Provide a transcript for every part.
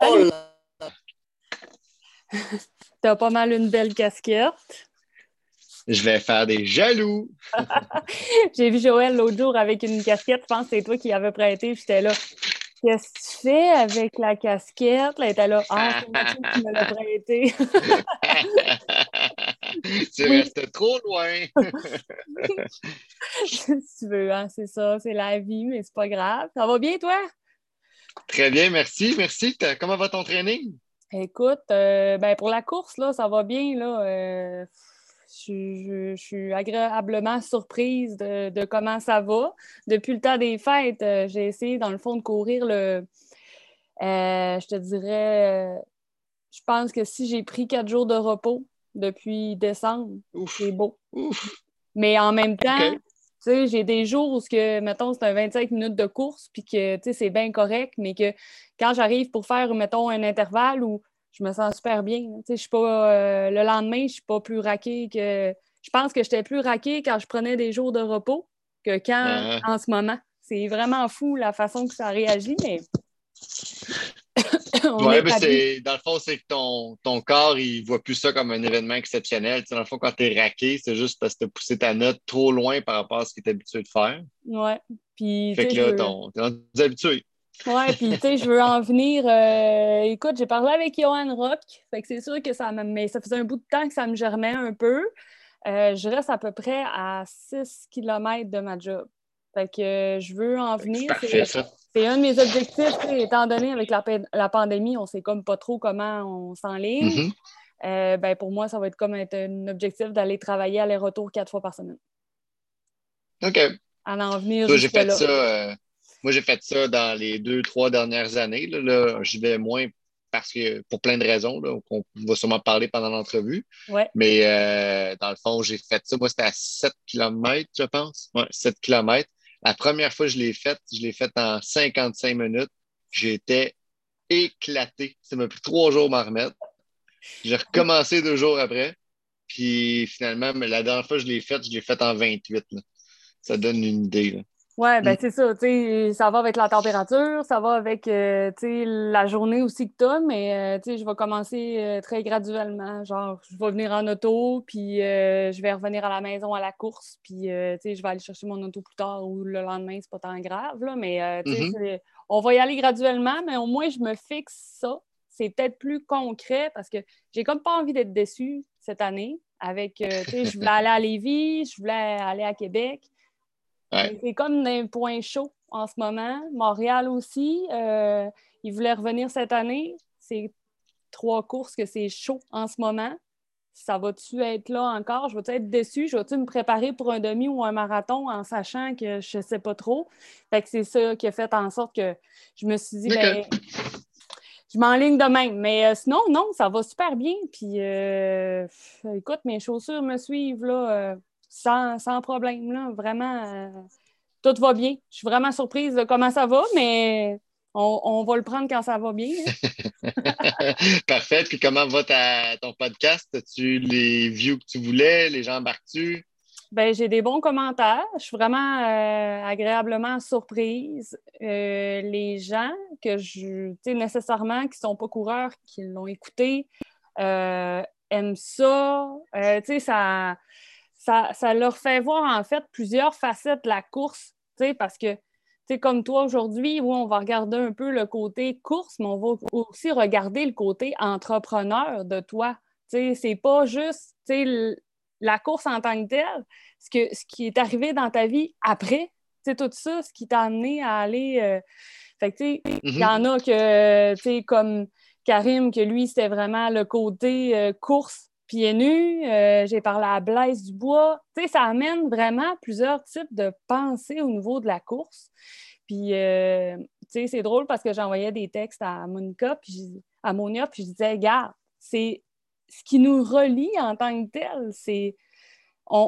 Salut. Oh T'as pas mal une belle casquette. Je vais faire des jaloux. J'ai vu Joël l'autre jour avec une casquette. Je pense que c'est toi qui l'avais prêté. J'étais là. Qu'est-ce que tu fais avec la casquette? Là, elle était là. Ah, c'est Mathieu qui me l'a prêté. tu restes trop loin. si tu veux, hein, c'est ça. C'est la vie, mais c'est pas grave. Ça va bien, toi? Très bien, merci. Merci. Comment va ton training? Écoute, euh, ben pour la course, là, ça va bien. Là, euh, je, suis agréablement surprise de, comment ça va. Depuis le temps des fêtes, euh, j'ai essayé, dans le fond, de courir le. je te dirais, je pense que si j'ai pris quatre jours de repos depuis décembre, c'est beau. Mais en même temps, j'ai des jours où, que, mettons, c'est un 25 minutes de course, puis que c'est bien correct, mais que quand j'arrive pour faire, mettons, un intervalle où je me sens super bien, je suis pas, euh, le lendemain, je ne suis pas plus raquée que. Je pense que j'étais plus raquée quand je prenais des jours de repos que quand en ce moment. C'est vraiment fou la façon que ça réagit, mais. Oui, mais c'est, dans le fond, c'est que ton, ton corps, il voit plus ça comme un événement exceptionnel. dans le fond, quand tu es raqué, c'est juste parce que tu as poussé ta note trop loin par rapport à ce que tu es habitué de faire. Oui. Puis, fait que là, tu es habitué. Oui, puis tu sais, je veux en venir. Euh, écoute, j'ai parlé avec Johan Rock, fait que c'est sûr que ça Mais ça faisait un bout de temps que ça me germait un peu. Euh, je reste à peu près à 6 km de ma job. Fait que je veux en venir. Parfait, ça. C'est un de mes objectifs, étant donné avec la, pandémie, on ne sait comme pas trop comment on s'enligne. Mm-hmm. Euh, ben, pour moi, ça va être comme un objectif d'aller travailler aller-retour quatre fois par semaine. OK. À en venir. j'ai fait ça. Euh, moi, j'ai fait ça dans les deux, trois dernières années. Là, j'y vais moins parce que pour plein de raisons, qu'on va sûrement parler pendant l'entrevue. Ouais. Mais euh, dans le fond, j'ai fait ça. Moi, c'était à 7 km, je pense. Ouais, 7 km. La première fois que je l'ai faite, je l'ai faite en 55 minutes. J'étais éclaté. Ça m'a pris trois jours à m'en remettre. J'ai recommencé deux jours après. Puis finalement, la dernière fois que je l'ai faite, je l'ai faite en 28. Ça donne une idée. Oui, ben mm. c'est ça, ça va avec la température, ça va avec euh, la journée aussi que tu as, mais euh, je vais commencer euh, très graduellement. Genre, je vais venir en auto, puis je vais revenir à la maison à la course, puis je vais aller chercher mon auto plus tard ou le lendemain, c'est pas tant grave, là, mais mm-hmm. on va y aller graduellement, mais au moins je me fixe ça. C'est peut-être plus concret parce que j'ai comme pas envie d'être déçue cette année avec, je voulais aller à Lévis, je voulais aller à Québec. C'est comme un point chaud en ce moment. Montréal aussi, euh, ils voulaient revenir cette année. C'est trois courses que c'est chaud en ce moment. Ça va-tu être là encore? Je vais-tu être déçu? Je vais-tu me préparer pour un demi ou un marathon en sachant que je ne sais pas trop? Fait que c'est ça qui a fait en sorte que je me suis dit, ben, je m'enligne de même. Mais euh, sinon, non, ça va super bien. Puis, euh, écoute, mes chaussures me suivent là sans, problème. Là. Vraiment, euh, tout va bien. Je suis vraiment surprise de comment ça va, mais on, va le prendre quand ça va bien. Hein. Parfait. Puis comment va ton podcast? As-tu les views que tu voulais? Les gens embarquent-tu? Ben, j'ai des bons commentaires. Je suis vraiment euh, agréablement surprise. Euh, les gens que je, tu sais, nécessairement, qui ne sont pas coureurs, qui l'ont écouté, aiment ça. tu sais, ça, ça, leur fait voir en fait plusieurs facettes de la course, parce que comme toi aujourd'hui, où on va regarder un peu le côté course, mais on va aussi regarder le côté entrepreneur de toi. C'est pas juste la course en tant que telle, ce, que, ce qui est arrivé dans ta vie après, tout ça, ce qui t'a amené à aller. Euh, fait il y mm-hmm. en a que, comme Karim, que lui, c'était vraiment le côté euh, course pieds nus, euh, j'ai parlé à Blaise Dubois. Tu sais, ça amène vraiment plusieurs types de pensées au niveau de la course. Puis, euh, tu sais, c'est drôle parce que j'envoyais des textes à Monica, puis à Monia, puis je disais, regarde, c'est ce qui nous relie en tant que tel, c'est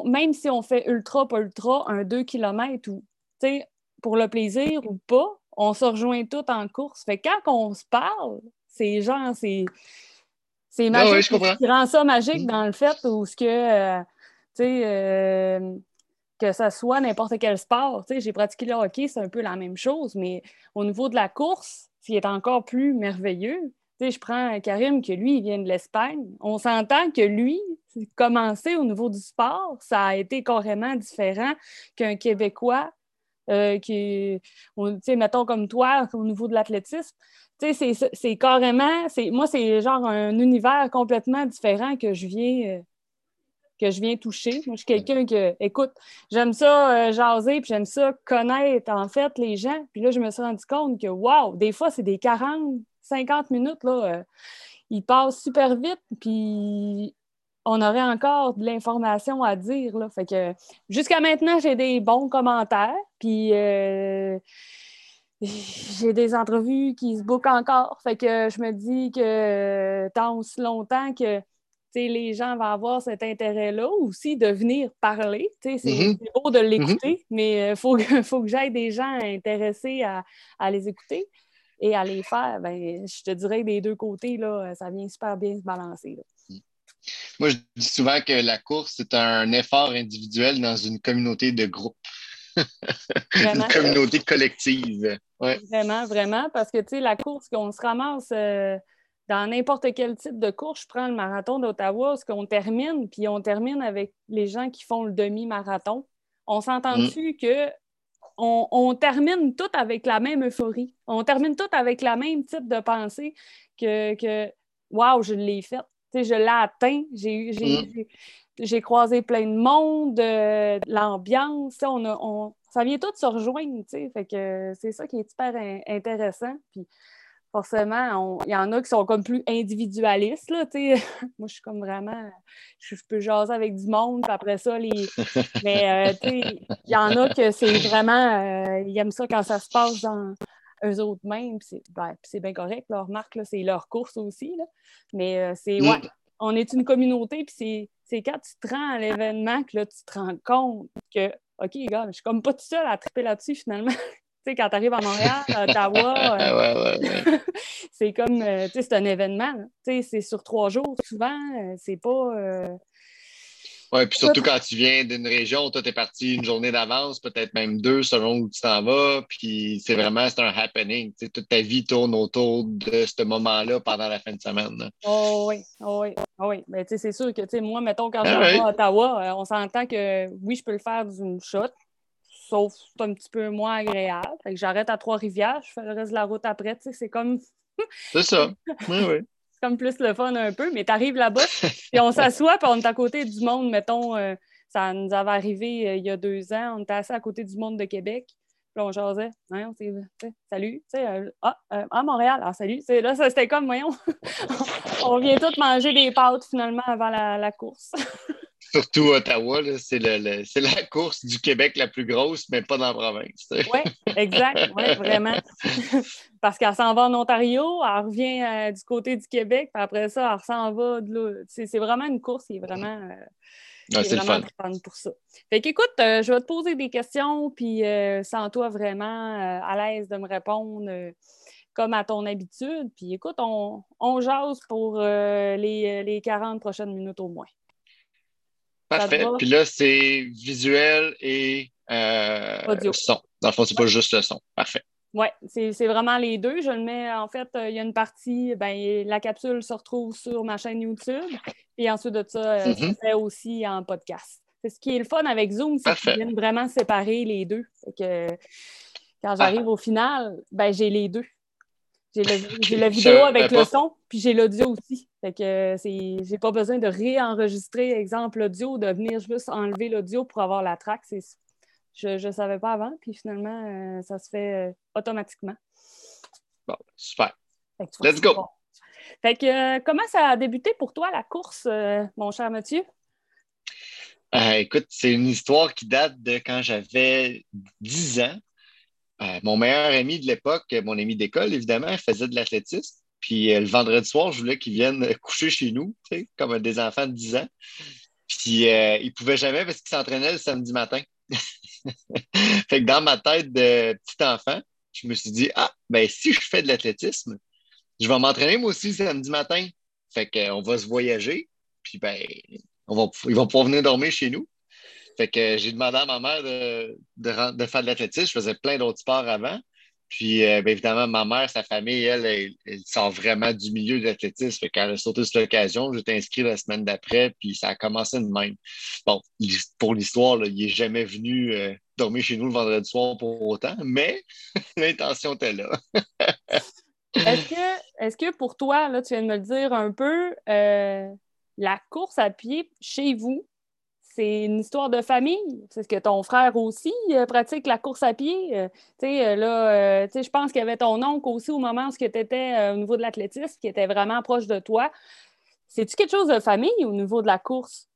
même si on fait ultra, pas ultra, un 2 km ou, tu sais, pour le plaisir ou pas, on se rejoint tout en course. Fait quand on se parle, c'est genre, c'est c'est magique. qui rend ça magique mm. dans le fait où ce que, euh, tu sais, euh, que ce soit n'importe quel sport. J'ai pratiqué le hockey, c'est un peu la même chose, mais au niveau de la course, ce qui est encore plus merveilleux, je prends Karim, que lui, il vient de l'Espagne. On s'entend que lui, commencer au niveau du sport, ça a été carrément différent qu'un Québécois euh, qui, mettons comme toi, au niveau de l'athlétisme. C'est carrément, moi, c'est genre un univers complètement différent que je viens, euh, que je viens toucher. Moi, je suis quelqu'un que, écoute, j'aime ça euh, jaser, puis j'aime ça connaître, en fait, les gens. Puis là, je me suis rendu compte que, waouh, des fois, c'est des 40, 50 minutes, là, ils passent super vite, puis on aurait encore de l'information à dire, là. Fait que, jusqu'à maintenant, j'ai des bons commentaires, puis... Euh, j'ai des entrevues qui se bookent encore. Fait que je me dis que tant aussi longtemps que les gens vont avoir cet intérêt-là aussi de venir parler. C'est mm-hmm. beau de l'écouter, mm-hmm. mais il euh, faut, que, faut que j'aille des gens intéressés à, les écouter et à les faire. Ben, je te dirais que des deux côtés, là, ça vient super bien se balancer. Mm. Moi, je dis souvent que la course, c'est un effort individuel dans une communauté de groupe. une communauté collective. Vraiment, vraiment, parce que, tu sais, la course, qu'on se ramasse... Euh, dans n'importe quel type de course, je prends le marathon d'Ottawa, ce qu'on termine, puis on termine avec les gens qui font le demi-marathon. On s'entend-tu mm. que on, termine tout avec la même euphorie? On termine tout avec le même type de pensée que, que Waouh, je l'ai fait. Je l'ai atteint. Mm. J'ai croisé plein de monde, de, l'ambiance. On, ça vient tout se rejoindre. Fait que c'est ça qui est super intéressant. Puis forcément, il y en a qui sont comme plus individualistes. Là, Moi, je suis comme vraiment. Je, peux jaser avec du monde, puis après ça, les. Mais euh, il y en a que c'est vraiment. Euh, ils aiment ça quand ça se passe dans eux autres mêmes. Ben, c'est bien correct. Leur marque, c'est leur course aussi. Là. Mais euh, c'est. Ouais, on est une communauté, puis c'est quand tu te rends à l'événement que là, tu te rends compte que. OK, gars, je suis comme pas tout seul à triper là-dessus finalement. sais, quand tu arrives à Montréal, à Ottawa, euh, c'est comme, euh, tu sais, c'est un événement. Tu sais, c'est sur trois jours souvent. Euh, c'est pas. Oui, puis surtout quand tu viens d'une région, toi, tu es parti une journée d'avance, peut-être même deux selon où tu t'en vas. Puis c'est vraiment, c'est un happening. Toute ta vie tourne autour de ce moment-là pendant la fin de semaine. Oh oui, oh oui, oh oui. Mais tu sais, c'est sûr que, moi, mettons, quand je ah vais à Ottawa, on s'entend que oui, je peux le faire d'une shot sauf c'est un petit peu moins agréable. Fait que j'arrête à Trois-Rivières, je fais le reste de la route après. C'est comme. c'est ça. Oui, oui. Comme plus le fun un peu, mais tu arrives là-bas, puis on s'assoit, puis on est à côté du monde, mettons, euh, ça nous avait arrivé euh, il y a deux ans, on était assis à côté du monde de Québec. Puis on jasait, hein, on salut, tu sais, euh, ah, à Montréal, ah, salut. Là, c'était comme, voyons, on vient tous manger des pâtes finalement avant la course. Surtout Ottawa, c'est la course du Québec la plus grosse, mais pas dans la province. Oui, exact, oui, vraiment. Parce qu'elle s'en va en Ontario, elle revient euh, du côté du Québec, puis après ça, elle s'en va de là. C'est vraiment une course qui est vraiment. Euh, c'est vraiment fun. pour ça. Fait qu'écoute, euh, je vais te poser des questions, puis sans toi vraiment à l'aise de me répondre comme à ton habitude. Puis écoute, on, on jase pour les, les 40 prochaines minutes au moins. Parfait. Puis là, c'est visuel et euh, son. Dans le fond, c'est pas juste le son. Parfait. Oui, c'est vraiment les deux. Je le mets, en fait, euh, il y a une partie, ben, la capsule se retrouve sur ma chaîne YouTube. Et ensuite de ça, euh, mm-hmm. fait aussi en podcast. C'est ce qui est le fun avec Zoom, c'est qu'ils viennent vraiment séparer les deux. que quand j'arrive au final, ben, j'ai les deux. J'ai la vidéo avec le son, puis j'ai l'audio aussi. Fait que j'ai pas besoin de réenregistrer, exemple, l'audio, de venir juste enlever l'audio pour avoir la track. Je ne savais pas avant, puis finalement, euh, ça se fait euh, automatiquement. Bon, super. Let's go! Fait que, euh, comment ça a débuté pour toi, la course, mon cher Mathieu? écoute, c'est une histoire qui date de quand j'avais 10 ans. Euh, mon meilleur ami de l'époque, mon ami d'école, évidemment, faisait de l'athlétisme. Puis euh, le vendredi soir, je voulais qu'il vienne coucher chez nous, comme des enfants de 10 ans. Puis euh, il ne pouvait jamais parce qu'il s'entraînait le samedi matin. fait que dans ma tête de petit enfant, je me suis dit, ah, ben si je fais de l'athlétisme, je vais m'entraîner moi aussi le samedi matin. Fait qu'on va se voyager, puis ben, on va, vont pouvoir venir dormir chez nous. Fait que j'ai demandé à ma mère de, de, faire de l'athlétisme. Je faisais plein d'autres sports avant. Puis, euh, bien évidemment, ma mère, sa famille, elle, elle, sort vraiment du milieu de l'athlétisme. Fait qu'elle a sauté sur l'occasion. J'étais inscrit la semaine d'après, puis ça a commencé de même. Bon, pour l'histoire, il n'est jamais venu euh, dormir chez nous le vendredi soir pour autant, mais l'intention était là. est-ce, que, est que pour toi, là, tu viens de me le dire un peu, euh, la course à pied chez vous, c'est une histoire de famille. C'est ce que ton frère aussi euh, pratique la course à pied. Euh, euh, là, je pense qu'il y avait ton oncle aussi au moment où tu étais au niveau de l'athlétisme, qui était vraiment proche de toi. C'est-tu quelque chose de famille au niveau de la course?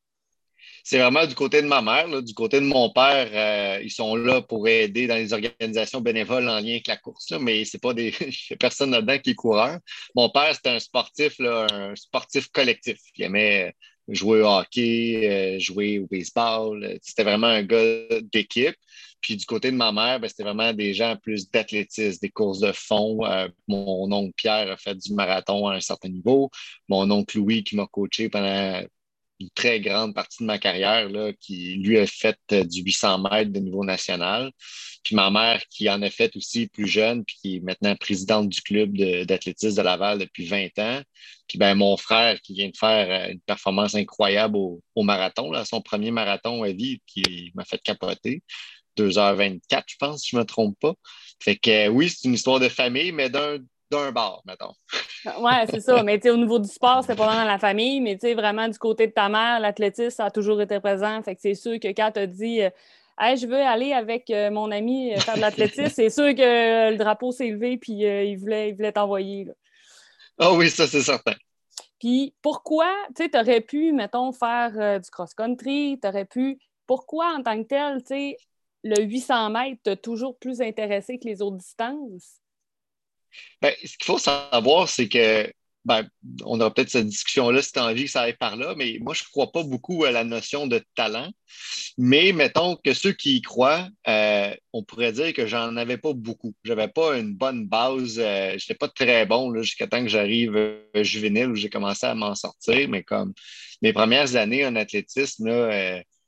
C'est vraiment du côté de ma mère. Du côté de mon père, ils sont là pour aider dans les organisations bénévoles en lien avec la course, mais c'est pas des. personne là-dedans qui est coureur. Mon père, c'était un sportif, un sportif collectif. Il aimait jouer au hockey, euh, jouer au baseball. C'était vraiment un gars d'équipe. Puis du côté de ma mère, ben, c'était vraiment des gens plus d'athlétisme, des courses de fond. Euh, mon oncle Pierre a fait du marathon à un certain niveau. Mon oncle Louis qui m'a coaché pendant une très grande partie de ma carrière, là, qui lui a fait euh, du 800 mètres de niveau national. Puis ma mère qui en a fait aussi plus jeune, puis qui est maintenant présidente du club d'athlétisme de, Laval depuis 20 ans. Puis ben, mon frère qui vient de faire euh, une performance incroyable au, marathon, là, son premier marathon à vie, qui m'a fait capoter. 2h24, je pense, si je ne me trompe pas. Fait que oui, c'est une histoire de famille, mais d'un d'un bar, mettons. oui, c'est ça. Mais au niveau du sport, c'est pas vraiment la famille, mais vraiment du côté de ta mère, l'athlétisme, ça a toujours été présent. Fait que c'est sûr que quand tu as dit euh, je veux aller avec euh, mon ami euh, faire de l'athlétisme, c'est sûr que le drapeau s'est levé puis il voulait, il voulait t'envoyer. Ah oui, ça, c'est certain. Puis pourquoi, tu sais, tu aurais pu, mettons, faire du cross-country, tu aurais pu. Pourquoi, en tant que tel, tu sais, le 800 mètres t'a toujours plus intéressé que les autres distances? Ben, ce qu'il faut savoir, c'est que ben, on aura peut-être cette discussion-là si tu as envie que ça aille par là, mais moi, je ne crois pas beaucoup à la notion de talent. Mais mettons que ceux qui y croient, euh, on pourrait dire que j'en avais pas beaucoup. Je n'avais pas une bonne base. Euh, je n'étais pas très bon jusqu'à temps que j'arrive euh, juvénile où j'ai commencé à m'en sortir. Mais comme mes premières années en athlétisme,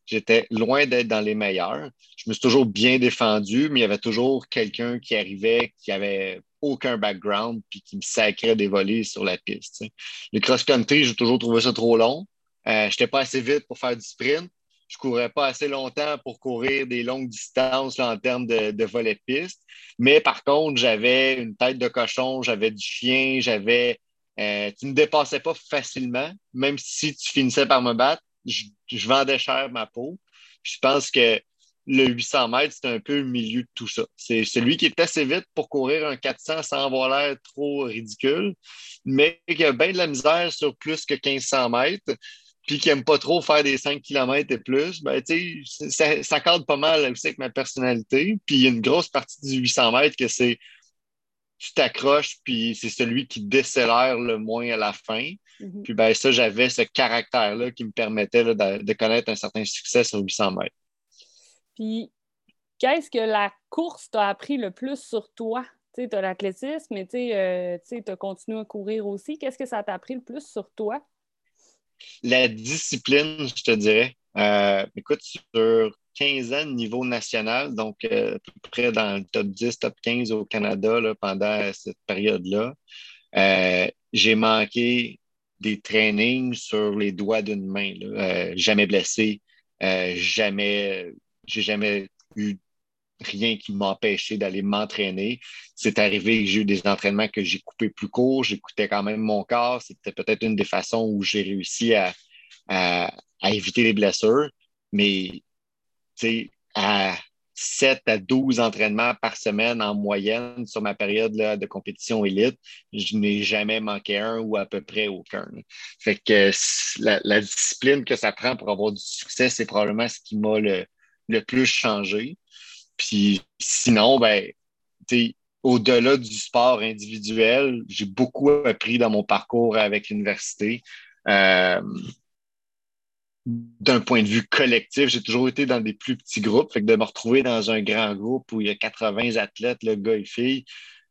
j'étais loin d'être dans les meilleurs. Je me suis toujours bien défendu, mais il y avait toujours quelqu'un qui arrivait qui avait aucun background puis qui me sacrait des volets sur la piste. Le cross-country, j'ai toujours trouvé ça trop long. Euh, je n'étais pas assez vite pour faire du sprint. Je ne courais pas assez longtemps pour courir des longues distances en termes de, de volet de piste. Mais par contre, j'avais une tête de cochon, j'avais du chien, j'avais. Euh, tu ne me dépassais pas facilement, même si tu finissais par me battre. Je vendais cher ma peau. je pense que le 800 mètres, c'est un peu le milieu de tout ça. C'est celui qui est assez vite pour courir un 400 sans avoir l'air trop ridicule, mais qui a bien de la misère sur plus que 1500 mètres, puis qui n'aime pas trop faire des 5 km et plus. Ben, ça, ça cadre pas mal aussi avec ma personnalité. Puis il y a une grosse partie du 800 mètres que c'est tu t'accroches, puis c'est celui qui décélère le moins à la fin. Mm-hmm. Puis ben, ça, j'avais ce caractère-là qui me permettait de, de, connaître un certain succès sur 800 mètres. Puis, qu'est-ce que la course t'a appris le plus sur toi? Tu as l'athlétisme, mais tu euh, as continué à courir aussi. Qu'est-ce que ça t'a appris le plus sur toi? La discipline, je te dirais. Euh, écoute, sur 15 ans niveau national, donc euh, à peu près dans le top 10, top 15 au Canada pendant cette période-là, j'ai manqué des trainings sur les doigts d'une main. jamais blessé, jamais j'ai jamais eu rien qui m'empêchait d'aller m'entraîner. C'est arrivé que j'ai eu des entraînements que j'ai coupés plus court, j'écoutais quand même mon corps. C'était peut-être une des façons où j'ai réussi à, éviter les blessures. Mais à 7 à 12 entraînements par semaine en moyenne sur ma période de compétition élite, je n'ai jamais manqué un ou à peu près aucun. Fait que la, la discipline que ça prend pour avoir du succès, c'est probablement ce qui m'a le, le plus changé. Puis sinon, ben, au-delà du sport individuel, j'ai beaucoup appris dans mon parcours avec l'université. Euh, d'un point de vue collectif, j'ai toujours été dans des plus petits groupes. Fait que de me retrouver dans un grand groupe où il y a 80 athlètes, le gars et filles,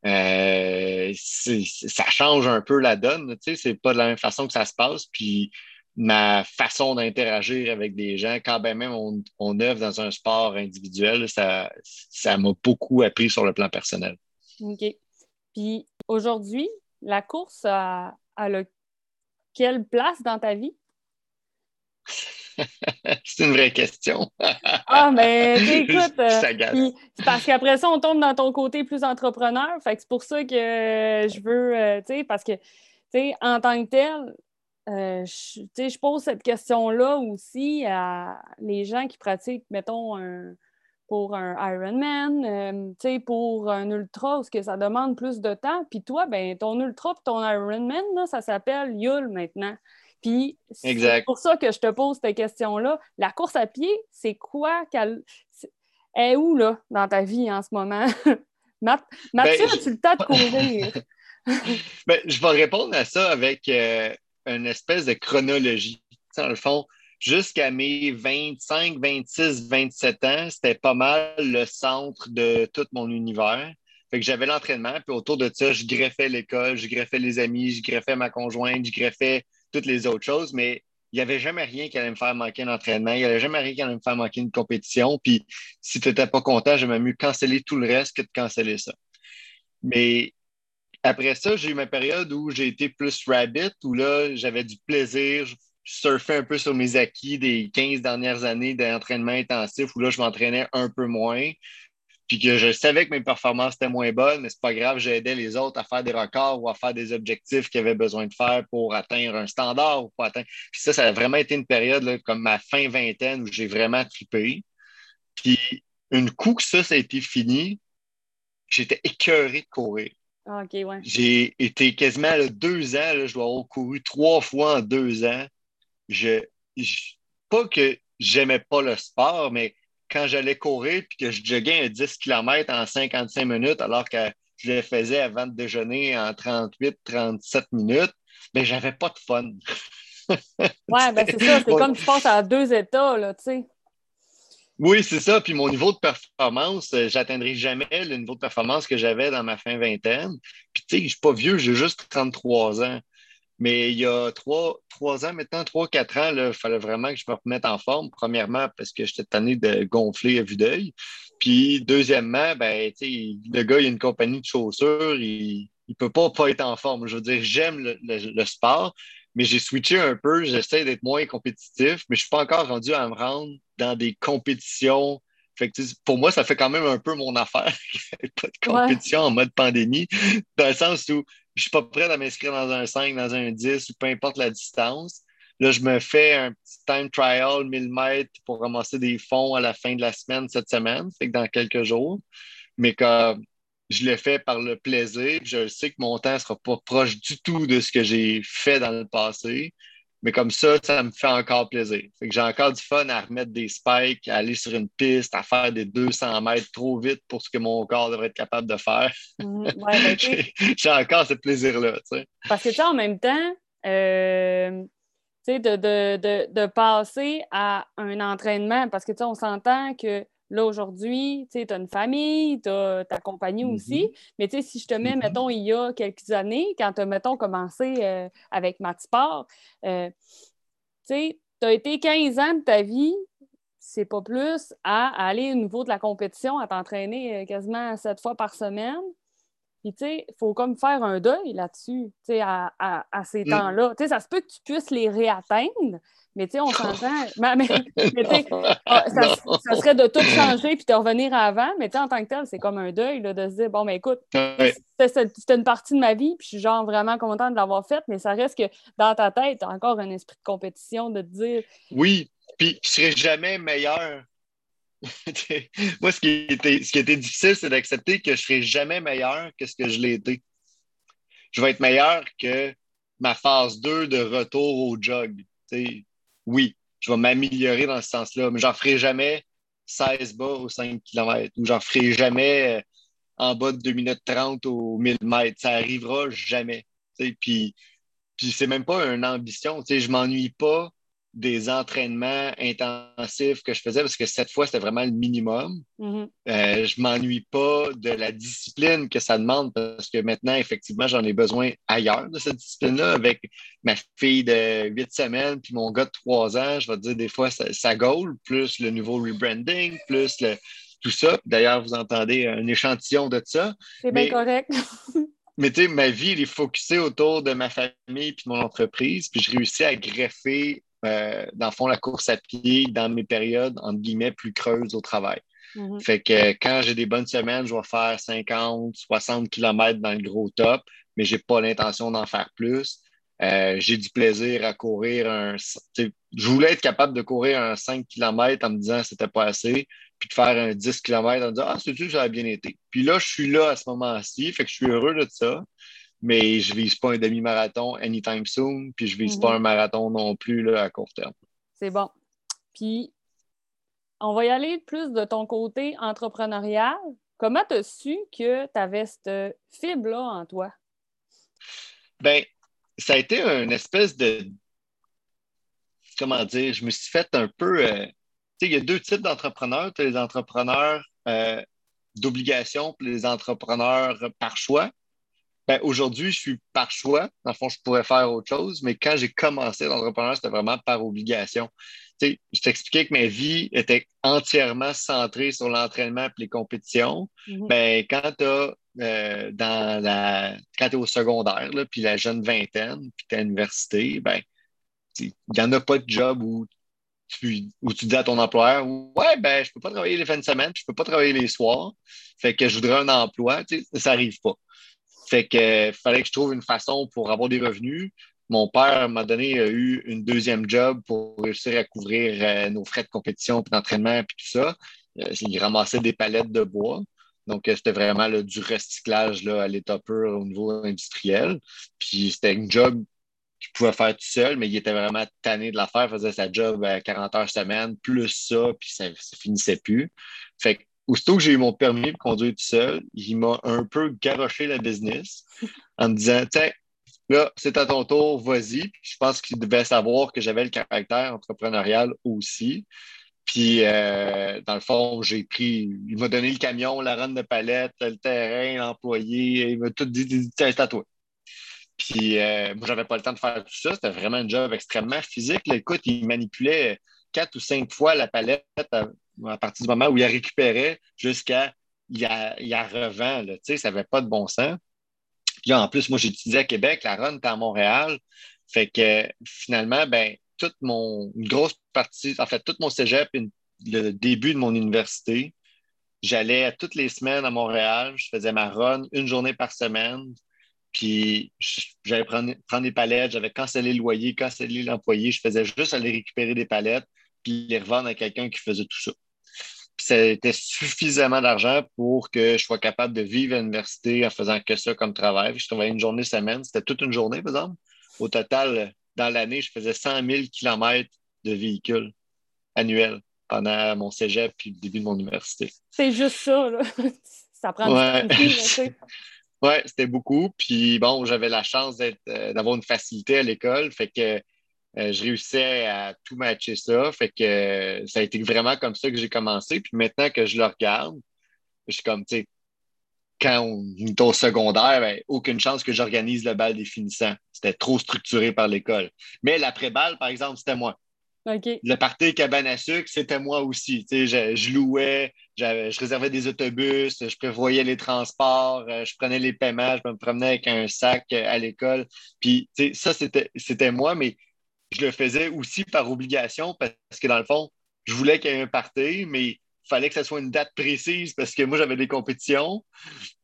euh, ça change un peu la donne. C'est pas de la même façon que ça se passe. Puis ma façon d'interagir avec des gens, quand ben même on, on œuvre dans un sport individuel, ça, ça m'a beaucoup appris sur le plan personnel. OK. Puis aujourd'hui, la course a, a quelle place dans ta vie? c'est une vraie question. ah, mais écoute, euh, parce qu'après ça, on tombe dans ton côté plus entrepreneur. Fait que c'est pour ça que je veux, euh, tu sais, parce que, tu sais, en tant que tel, euh, je, je pose cette question-là aussi à les gens qui pratiquent, mettons, pour un Ironman, sais, pour un ultra, ce que ça demande plus de temps. Puis toi, ben, ton ultra et ton Ironman, là, ça s'appelle Yule maintenant. Puis c'est pour ça que je te pose cette question-là. La course à pied, c'est quoi? Elle est où là, dans ta vie en ce moment? Mathieu, ben, as-tu le temps de courir? ben, je vais répondre à ça avec euh, une espèce de chronologie. Dans le fond, jusqu'à mes 25, 26, 27 ans, c'était pas mal le centre de tout mon univers. Fait que j'avais l'entraînement, puis autour de ça, je greffais l'école, je greffais les amis, je greffais ma conjointe, je greffais toutes les autres choses, mais il n'y avait jamais rien qui allait me faire manquer un entraînement, il n'y avait jamais rien qui allait me faire manquer une compétition. Puis si tu n'étais pas content, j'aimais mieux canceller tout le reste que de canceller ça. Mais après ça, j'ai eu ma période où j'ai été plus rabbit, où là, j'avais du plaisir, je surfais un peu sur mes acquis des 15 dernières années d'entraînement intensif, où là, je m'entraînais un peu moins puis que je savais que mes performances étaient moins bonnes, mais c'est pas grave, j'aidais les autres à faire des records ou à faire des objectifs qu'ils avaient besoin de faire pour atteindre un standard ou pour atteindre. Puis ça, ça a vraiment été une période comme ma fin vingtaine où j'ai vraiment trippé. Puis une coup que ça, ça a été fini, j'étais écœuré de courir. Ah, ouais. J'ai été quasiment deux ans, je dois avoir couru trois fois en deux ans. Je, je pas que j'aimais pas le sport, mais quand j'allais courir puis que je joguais un 10 km en 55 minutes alors que je le faisais avant de déjeuner en 38-37 minutes, ben j'avais pas de fun. ouais, ben c'est ça. C'est comme tu passes à deux états, là, tu sais. Oui, c'est ça. Puis mon niveau de performance, euh, j'atteindrai jamais le niveau de performance que j'avais dans ma fin vingtaine. Puis tu sais, je suis pas vieux, j'ai juste 33 ans. Mais il y a trois, trois ans maintenant, trois, quatre ans, il fallait vraiment que je me remette en forme. Premièrement, parce que j'étais tanné de gonfler à vue d'œil. Puis deuxièmement, ben, le gars, il a une compagnie de chaussures, il ne peut pas pas être en forme. Je veux dire, j'aime le, sport, mais j'ai switché un peu, j'essaie d'être moins compétitif, mais je ne suis pas encore rendu à me rendre dans des compétitions. Fait pour moi, ça fait quand même un peu mon affaire. pas de compétition en mode pandémie, dans le sens où je suis pas prêt à m'inscrire dans un 5, dans un 10 ou peu importe la distance. Là, je me fais un petit time trial 1000 mètres pour ramasser des fonds à la fin de la semaine cette semaine, fait que dans quelques jours. Mais comme je le fais par le plaisir, je sais que mon temps ne sera pas proche du tout de ce que j'ai fait dans le passé. Mais comme ça, ça me fait encore plaisir. j'ai encore du fun à remettre des spikes, à aller sur une piste, à faire des 200 mètres trop vite pour ce que mon corps devrait être capable de faire. Mhm. Ben, j'ai encore ce plaisir-là. Parce que, tu en même temps, euh, de, de, de, passer à un entraînement, parce que, tu on s'entend que Là, aujourd'hui, tu as une famille, tu as ta compagnie mm-hmm. aussi. Mais tu sais, si je te mets, mm-hmm. mettons, il y a quelques années, quand tu as, mettons, commencé euh, avec Matsport, euh, tu sais, tu as été 15 ans de ta vie, c'est pas plus, à, aller au niveau de la compétition, à t'entraîner euh, quasiment sept fois par semaine. Puis, tu sais, il faut comme faire un deuil là-dessus, tu sais, à, à, ces mm. temps-là. Tu sais, ça se peut que tu puisses les réatteindre, mais tu sais, on s'entend. mais, ah, ça, serait de tout changer puis de revenir avant. Mais tu sais, en tant que tel, c'est comme un deuil de se dire bon, mais écoute, c'était une partie de ma vie, puis je suis genre vraiment contente de l'avoir faite, mais ça reste que dans ta tête, tu as encore un esprit de compétition de te dire. Oui, puis je serai jamais meilleur. Moi, ce qui était, ce qui était difficile, c'est d'accepter que je ne serai jamais meilleur que ce que je l'ai été. Je vais être meilleur que ma phase 2 de retour au jog oui, je vais m'améliorer dans ce sens-là, mais j'en ferai jamais 16 bas aux 5 km ou j'en ferai jamais euh, en bas de 2 minutes 30 ou 1000 mètres. Ça arrivera jamais. Puis, puis c'est même pas une ambition. Je m'ennuie pas des entraînements intensifs que je faisais parce que cette fois, c'était vraiment le minimum. Mhm. Euh, je m'ennuie pas de la discipline que ça demande parce que maintenant, effectivement, j'en ai besoin ailleurs de cette discipline-là avec ma fille de 8 semaines puis mon gars de 3 ans. Je vais te dire, des fois, ça, ça gaule, plus le nouveau rebranding, plus le, tout ça. D'ailleurs, vous entendez un échantillon de ça. C'est bien correct. Mais tu sais, ma vie, elle est focusée autour de ma famille puis de mon entreprise. Puis je réussis à greffer, euh, dans le fond, la course à pied dans mes périodes, entre guillemets, plus creuses au travail. Mhm. Fait que quand j'ai des bonnes semaines, je vais faire 50, 60 km dans le gros top, mais j'ai pas l'intention d'en faire plus. Euh, j'ai du plaisir à courir un. Je voulais être capable de courir un 5 km en me disant que c'était pas assez, puis de faire un 10 km en me disant Ah, c'est sûr, ça a bien été? Puis là, je suis là à ce moment-ci, fait que je suis heureux de ça, mais je vise pas un demi-marathon anytime soon, puis je vise Mhm. pas un marathon non plus là, à court terme. C'est bon. Puis, on va y aller plus de ton côté entrepreneurial. Comment tu as su que tu avais cette fibre-là en toi? Ben, ça a été une espèce de. Comment dire? Je me suis fait un peu. euh, tu sais, il y a deux types d'entrepreneurs. Tu as les entrepreneurs euh, d'obligation puis les entrepreneurs par choix. Ben, aujourd'hui, je suis par choix. Dans le fond, je pourrais faire autre chose, mais quand j'ai commencé l'entrepreneur, c'était vraiment par obligation. Tu sais, je t'expliquais que ma vie était entièrement centrée sur l'entraînement et les compétitions. Mhm. Ben, quand tu euh, dans la quand es au secondaire, puis la jeune vingtaine, puis tu es à l'université, ben, il n'y en a pas de job où tu, où tu dis à ton employeur Ouais, ben, je peux pas travailler les fins de semaine, je peux pas travailler les soirs. Fait que je voudrais un emploi. Tu sais, ça n'arrive pas. Fait que euh, fallait que je trouve une façon pour avoir des revenus. Mon père m'a donné a eu une deuxième job pour réussir à couvrir euh, nos frais de compétition, puis d'entraînement, puis tout ça. Euh, il ramassait des palettes de bois. Donc, euh, c'était vraiment du recyclage là, à l'état pur au niveau industriel. Puis, c'était une job qu'il pouvait faire tout seul, mais il était vraiment tanné de la faire. Il faisait sa job à 40 heures semaine, plus ça, puis ça ne finissait plus. Fait que, aussitôt que j'ai eu mon permis pour conduire tout seul, il m'a un peu garoché la business en me disant Tiens, là, c'est à ton tour, vas-y. Je pense qu'il devait savoir que j'avais le caractère entrepreneurial aussi. Puis, euh, dans le fond, j'ai pris, il m'a donné le camion, la run de palette, le terrain, l'employé, il m'a tout dit, tiens, c'est à toi. Puis, euh, moi, j'avais pas le temps de faire tout ça. C'était vraiment un job extrêmement physique. Écoute, il manipulait quatre ou cinq fois la palette à, partir du moment où il la récupérait jusqu'à il la, il ça n'avait pas de bon sens. Puis en plus, moi, j'étudiais à Québec, la run était à Montréal. Fait que finalement, ben, toute mon, grosse partie, en fait, tout mon cégep une- le début de mon université, j'allais toutes les semaines à Montréal, je faisais ma run une journée par semaine, puis j'allais prendre, prendre des palettes, j'avais cancellé le loyer, cancellé l'employé, je faisais juste aller récupérer des palettes, puis les revendre à quelqu'un qui faisait tout ça. Puis ça était suffisamment d'argent pour que je sois capable de vivre à l'université en faisant que ça comme travail. Je travaillais une journée semaine, c'était toute une journée, par exemple. Au total, dans l'année, je faisais 100 000 kilomètres de véhicules annuels pendant mon cégep puis le début de mon université. C'est juste ça, là. Ça prend Ouais. du temps. Oui, c'était beaucoup. Puis bon, j'avais la chance d'être, euh, d'avoir une facilité à l'école. Fait que euh, je réussissais à tout matcher ça. Fait que euh, ça a été vraiment comme ça que j'ai commencé. Puis maintenant que je le regarde, je suis comme, tu sais, quand on est au secondaire, ben, aucune chance que j'organise le bal des finissants. C'était trop structuré par l'école. Mais l'après-balle, par exemple, c'était moi. Le party cabane à sucre, c'était moi aussi. Tu sais, je, je louais, je réservais des autobus, je prévoyais les transports, euh, je prenais les paiements, je me promenais avec un sac à l'école. Puis, tu sais, ça, c'était c'était moi, mais je le faisais aussi par obligation parce que, dans le fond, je voulais qu'il y ait un party, mais il fallait que ce soit une date précise parce que moi, j'avais des compétitions.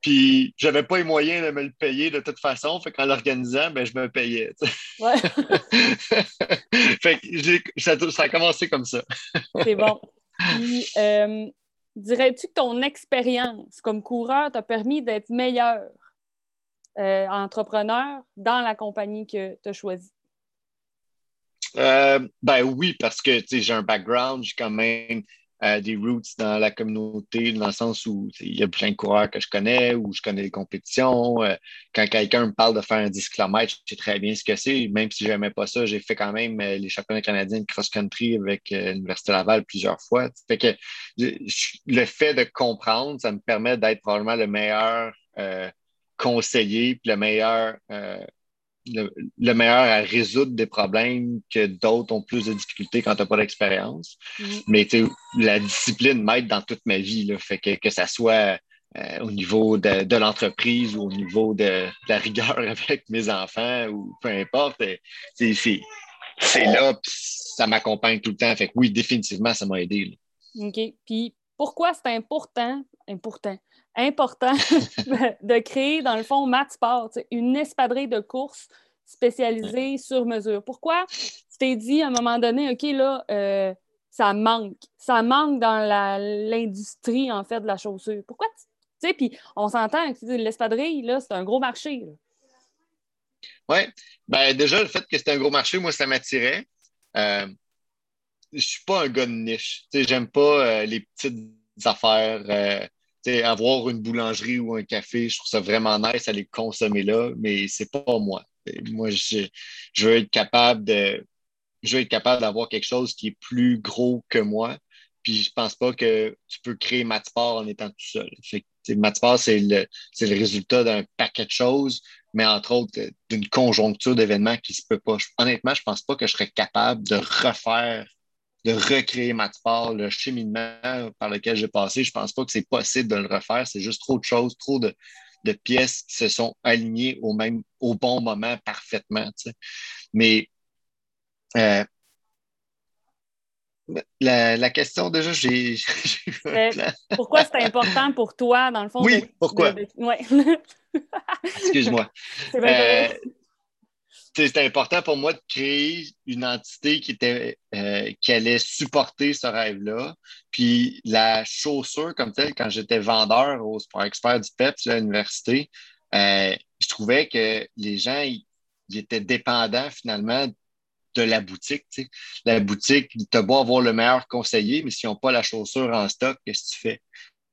Puis, j'avais pas les moyens de me le payer de toute façon. Fait qu'en l'organisant, ben, je me payais. Ouais, fait que ça, ça a commencé comme ça. c'est bon. Puis, euh, dirais-tu que ton expérience comme coureur t'a permis d'être meilleur euh, entrepreneur dans la compagnie que tu as choisie? Euh, ben oui, parce que j'ai un background, j'ai quand même euh, des roots dans la communauté, dans le sens où il y a plein de coureurs que je connais, ou je connais les compétitions. Euh, quand quelqu'un me parle de faire un 10 km, je sais très bien ce que c'est. Même si je n'aimais pas ça, j'ai fait quand même les championnats canadiens de cross-country avec l'Université Laval plusieurs fois. Fait que le fait de comprendre, ça me permet d'être probablement le meilleur conseiller, puis le meilleur le, meilleur à résoudre des problèmes que d'autres ont plus de difficultés quand tu n'as pas d'expérience. Mm-hmm. Mais la discipline m'aide dans toute ma vie. Là, fait que, que ça soit euh, au niveau de, l'entreprise ou au niveau de, la rigueur avec mes enfants ou peu importe, euh, c'est là, ça m'accompagne tout le temps. Fait que oui, définitivement, ça m'a aidé. OK. Puis pourquoi c'est important, important, important de créer, dans le fond, Mat Sport, une espadrille de courses spécialisée sur mesure. Pourquoi? Tu t'es dit à un moment donné, OK, là, euh, ça manque. Ça manque dans l'industrie, en fait, de la chaussure. Pourquoi tu sais, puis on s'entend que l'espadrille, là, c'est un gros marché. Oui. Ben, déjà, le fait que c'est un gros marché, moi, ça m'attirait. Euh, je suis pas un gars de niche. Tu sais, j'aime pas euh, les petites affaires avoir une boulangerie ou un café, je trouve ça vraiment nice les consommer là, mais c'est pas moi. Moi, je, veux être capable de. Je être capable d'avoir quelque chose qui est plus gros que moi. Puis je pense pas que tu peux créer Matsport en étant tout seul. Matsport, c'est le, le résultat d'un paquet de choses, mais entre autres d'une conjoncture d'événements qui se peut pas. Honnêtement, je pense pas que je serais capable de refaire de recréer ma sport, le cheminement par lequel j'ai passé, je ne pense pas que c'est possible de le refaire. C'est juste trop de choses, trop de, pièces qui se sont alignées au même au bon moment parfaitement. Mais euh, la, question, déjà, j'ai. pourquoi c'est important pour toi, dans le fond? Oui, pourquoi? Excuse-moi c'était important pour moi de créer une entité qui était euh, qui allait supporter ce rêve-là. Puis la chaussure comme telle, quand j'étais vendeur au Sport Expert du PEPS à l'université, euh, je trouvais que les gens ils, étaient dépendants finalement de la boutique. La boutique, tu as avoir le meilleur conseiller, mais s'ils n'ont pas la chaussure en stock, qu'est-ce que tu fais?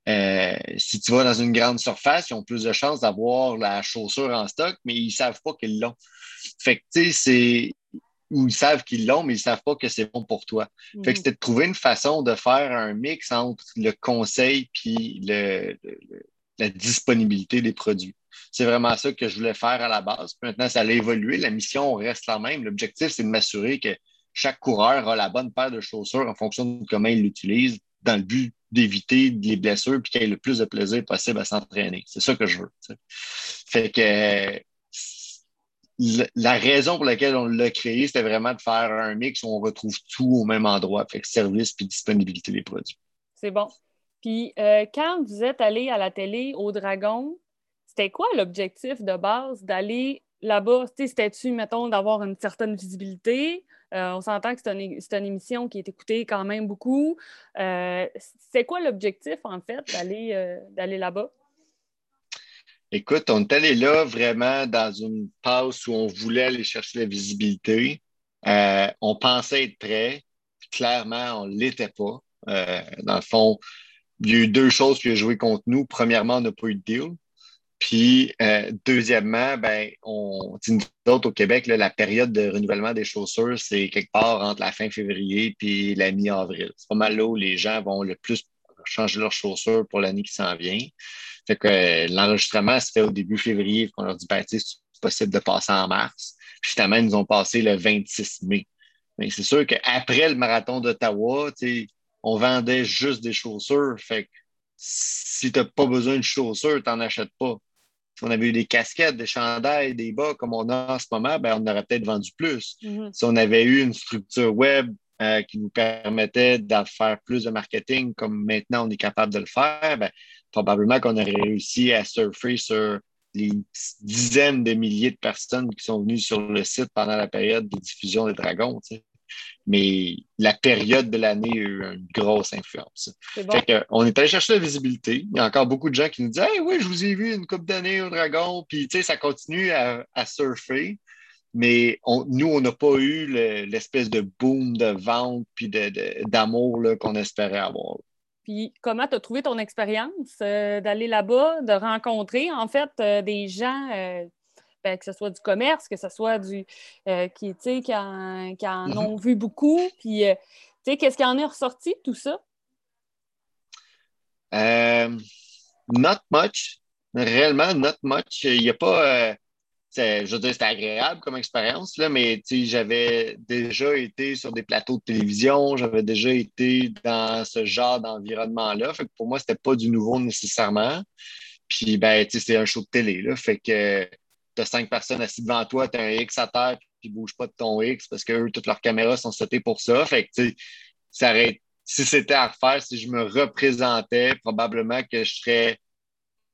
Euh, si tu vas dans une grande surface, ils ont plus de chances d'avoir la chaussure en stock, mais ils ne savent pas qu'ils l'ont. Fait que, tu sais, c'est. Ou ils savent qu'ils l'ont, mais ils ne savent pas que c'est bon pour toi. Fait que mm. c'était de trouver une façon de faire un mix entre le conseil puis le, la disponibilité des produits. C'est vraiment ça que je voulais faire à la base. maintenant, ça a évolué. La mission reste la même. L'objectif, c'est de m'assurer que chaque coureur a la bonne paire de chaussures en fonction de comment il l'utilise dans le but d'éviter les blessures et qu'il ait le plus de plaisir possible à s'entraîner. C'est ça que je veux. Fait que la raison pour laquelle on l'a créé, c'était vraiment de faire un mix où on retrouve tout au même endroit, fait service puis disponibilité des produits. C'est bon. Puis euh, quand vous êtes allé à la télé au Dragon, c'était quoi l'objectif de base d'aller là-bas? C'était-tu, mettons, d'avoir une certaine visibilité? Euh, on s'entend que c'est une, émission qui est écoutée quand même beaucoup. Euh, c'est quoi l'objectif, en fait, d'aller euh, d'aller là-bas? Écoute, on est allé là vraiment dans une passe où on voulait aller chercher la visibilité. on pensait être prêt. Clairement, on ne l'était pas. dans le fond, il y a eu deux choses qui ont joué contre nous. Premièrement, on n'a pas eu de deal. Puis, euh, deuxièmement, ben, on, nous autres au Québec, la période de renouvellement des chaussures, c'est quelque part entre la fin février et la mi-avril. C'est pas mal là où les gens vont le plus changer leurs chaussures pour l'année qui s'en vient. Fait que euh, l'enregistrement se fait au début février, qu'on leur dit, ben, c'est possible de passer en mars. Puis finalement, ils nous ont passé le 26 mai. Mais c'est sûr qu'après le marathon d'Ottawa, on vendait juste des chaussures. Fait que si tu n'as pas besoin de chaussures, tu n'en achètes pas on avait eu des casquettes, des chandails, des bas comme on a en ce moment, ben, on aurait peut-être vendu plus. Mm-hmm. Si on avait eu une structure web euh, qui nous permettait de faire plus de marketing comme maintenant on est capable de le faire, ben, probablement qu'on aurait réussi à surfer sur les dizaines de milliers de personnes qui sont venues sur le site pendant la période de diffusion des Dragons. Mais la période de l'année a eu une grosse influence. on est allé chercher la visibilité. Il y a encore beaucoup de gens qui nous disent Hey, oui, je vous ai vu une coupe d'années au Dragon. Puis, tu sais, ça continue à, surfer. mais nous, on n'a pas eu l'espèce de boom de vente puis d'amour qu'on espérait avoir. Puis comment tu as trouvé ton expérience euh, d'aller là-bas, de rencontrer en fait euh, des gens, euh, ben, que ce soit du commerce, que ce soit du qui, qui en, qui en mm-hmm. ont vu beaucoup, puis qu'est-ce qui en est ressorti tout ça? not much. Réellement, not much. Il n'y a pas je veux dire, c'était agréable comme expérience, là, mais j'avais déjà été sur des plateaux de télévision, j'avais déjà été dans ce genre d'environnement-là. Fait que pour moi, c'était pas du nouveau nécessairement. Puis, ben, c'est un show de télé, là. Fait que tu as cinq personnes assises devant toi, tu as un X à terre, puis ne bougent pas de ton X parce que toutes leurs caméras sont setées pour ça. Fait que, ça si c'était à refaire, si je me représentais, probablement que je serais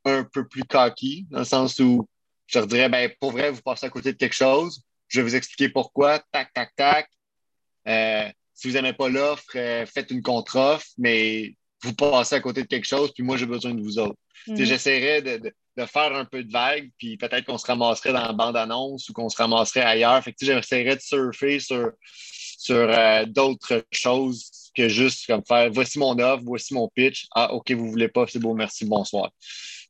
un peu plus cocky, dans le sens où je leur dirais, ben, pour vrai, vous passez à côté de quelque chose. Je vais vous expliquer pourquoi. Tac, tac, tac. Euh, si vous n'aimez pas l'offre, euh, faites une contre-offre, mais vous passez à côté de quelque chose, puis moi, j'ai besoin de vous autres. Mhm. J'essaierais de, faire un peu de vague, puis peut-être qu'on se ramasserait dans la bande-annonce ou qu'on se ramasserait ailleurs. Fait que j'essaierais de surfer sur, sur euh, d'autres choses que juste comme faire voici mon offre, voici mon pitch. Ah, OK, vous ne voulez pas, c'est beau, merci, bonsoir.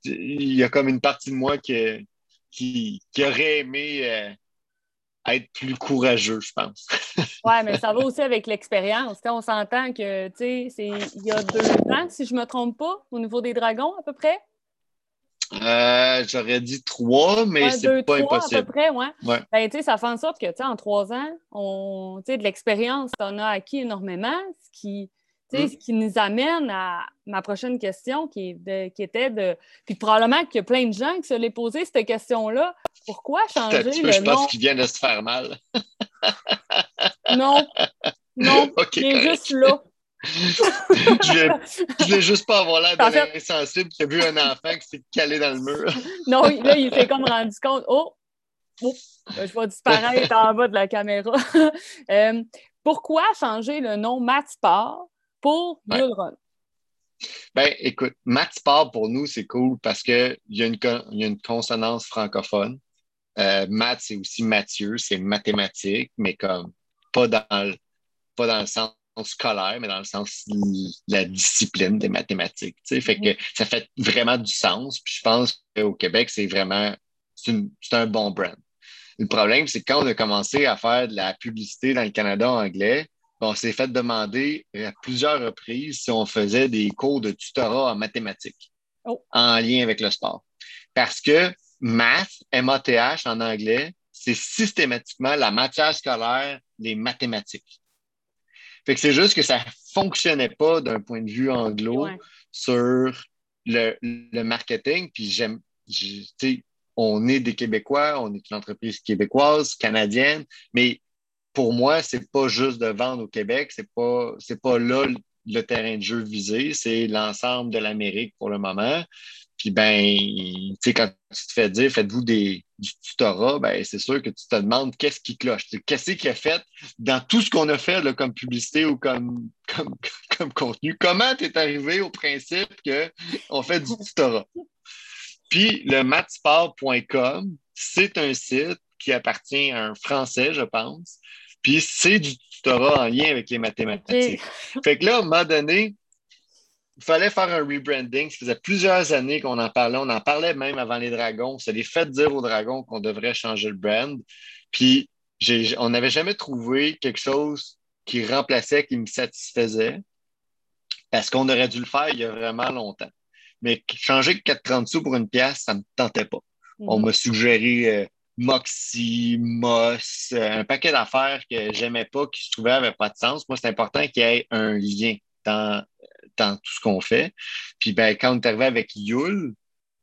Il y a comme une partie de moi qui, qui, aurait aimé euh, être plus courageux, je pense. oui, mais ça va aussi avec l'expérience. On s'entend que, tu sais, c'est il y a deux ans, si je ne me trompe pas, au niveau des dragons, à peu près? Euh, j'aurais dit trois, mais c'est pas impossible. à peu près, ouais. Ben, ça fait en sorte que, en trois ans, on, de l'expérience, on a acquis énormément, ce qui, Mm. Ce qui nous amène à ma prochaine question qui, était de. Puis probablement qu'il y a plein de gens qui se les posé cette question-là. Pourquoi changer le nom? Je pense qu'il vient de se faire mal. non. Non. il est juste là. je voulais juste pas avoir l'air de insensible qui a vu un enfant qui s'est calé dans le mur. non, là, il s'est comme rendu compte. Oh, oh je vais disparaître en bas de la caméra. Euh, pourquoi changer le nom Matsport pour Bull Run? Ben, écoute, Math pour nous, c'est cool parce qu'il y, a une, consonance francophone. Euh, math, c'est aussi Mathieu, c'est mathématique, mais comme pas dans le, pas dans le sens scolaire, mais dans le sens de la discipline des mathématiques. Fait que ça fait vraiment du sens. Puis je pense qu'au Québec, c'est vraiment c'est un bon brand. Le problème, c'est que quand on a commencé à faire de la publicité dans le Canada en anglais, on s'est fait demander à plusieurs reprises si on faisait des cours de tutorat en mathématiques oh. en lien avec le sport. Parce que math, M-A-T-H en anglais, c'est systématiquement la matière scolaire des mathématiques. Fait que c'est juste que ça fonctionnait pas d'un point de vue anglo sur le, le, marketing. Puis j'aime, on est des Québécois, on est une entreprise québécoise, canadienne, mais pour moi, c'est pas juste de vendre au Québec, c'est pas, pas là le, terrain de jeu visé, c'est l'ensemble de l'Amérique pour le moment. Puis ben, tu sais, quand tu te fais dire faites-vous des, du tutorat, ben c'est sûr que tu te demandes qu'est-ce qui cloche. Qu'est-ce qui a fait dans tout ce qu'on a fait comme publicité ou comme, comme, comme contenu? Comment tu es arrivé au principe qu'on fait du tutorat? Puis le matsport.com, c'est un site qui appartient à un Français, je pense, puis c'est du tutorat en lien avec les mathématiques. Fait que là, à un moment donné, il fallait faire un rebranding. Ça faisait plusieurs années qu'on en parlait. On en parlait même avant les dragons. On s'est fait dire aux dragons qu'on devrait changer le brand. Puis on n'avait jamais trouvé quelque chose qui remplaçait, qui me satisfaisait. Parce qu'on aurait dû le faire il y a vraiment longtemps. Mais changer 4,30 sous pour une pièce, ça ne me tentait pas. On mm-hmm. m'a suggéré euh, Moxie, Moss, un paquet d'affaires que j'aimais pas, qui se trouvaient n'avaient pas de sens. Moi, c'est important qu'il y ait un lien dans, dans tout ce qu'on fait. Puis ben, quand on est arrivé avec Yule,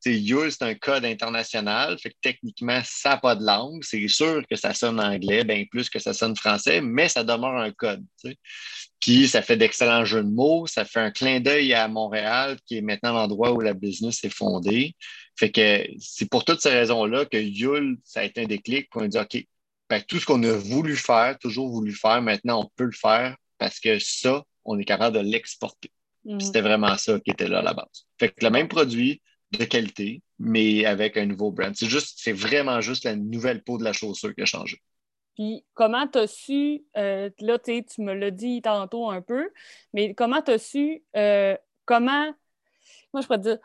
Yule, c'est un code international, fait que techniquement, ça n'a pas de langue. C'est sûr que ça sonne anglais, bien plus que ça sonne français, mais ça demeure un code. Puis ça fait d'excellents jeux de mots, ça fait un clin d'œil à Montréal, qui est maintenant l'endroit où la business est fondée. Fait que c'est pour toutes ces raisons-là que Yule, ça a été un déclic. A dit, OK, ben, tout ce qu'on a voulu faire, toujours voulu faire, maintenant on peut le faire parce que ça, on est capable de l'exporter. Mm. C'était vraiment ça qui était là à la base. Fait que le même produit de qualité, mais avec un nouveau brand. C'est juste, c'est vraiment juste la nouvelle peau de la chaussure qui a changé. Puis comment tu as su, euh, là, tu me l'as dit tantôt un peu, mais comment tu as su, euh, comment, moi je pourrais dire,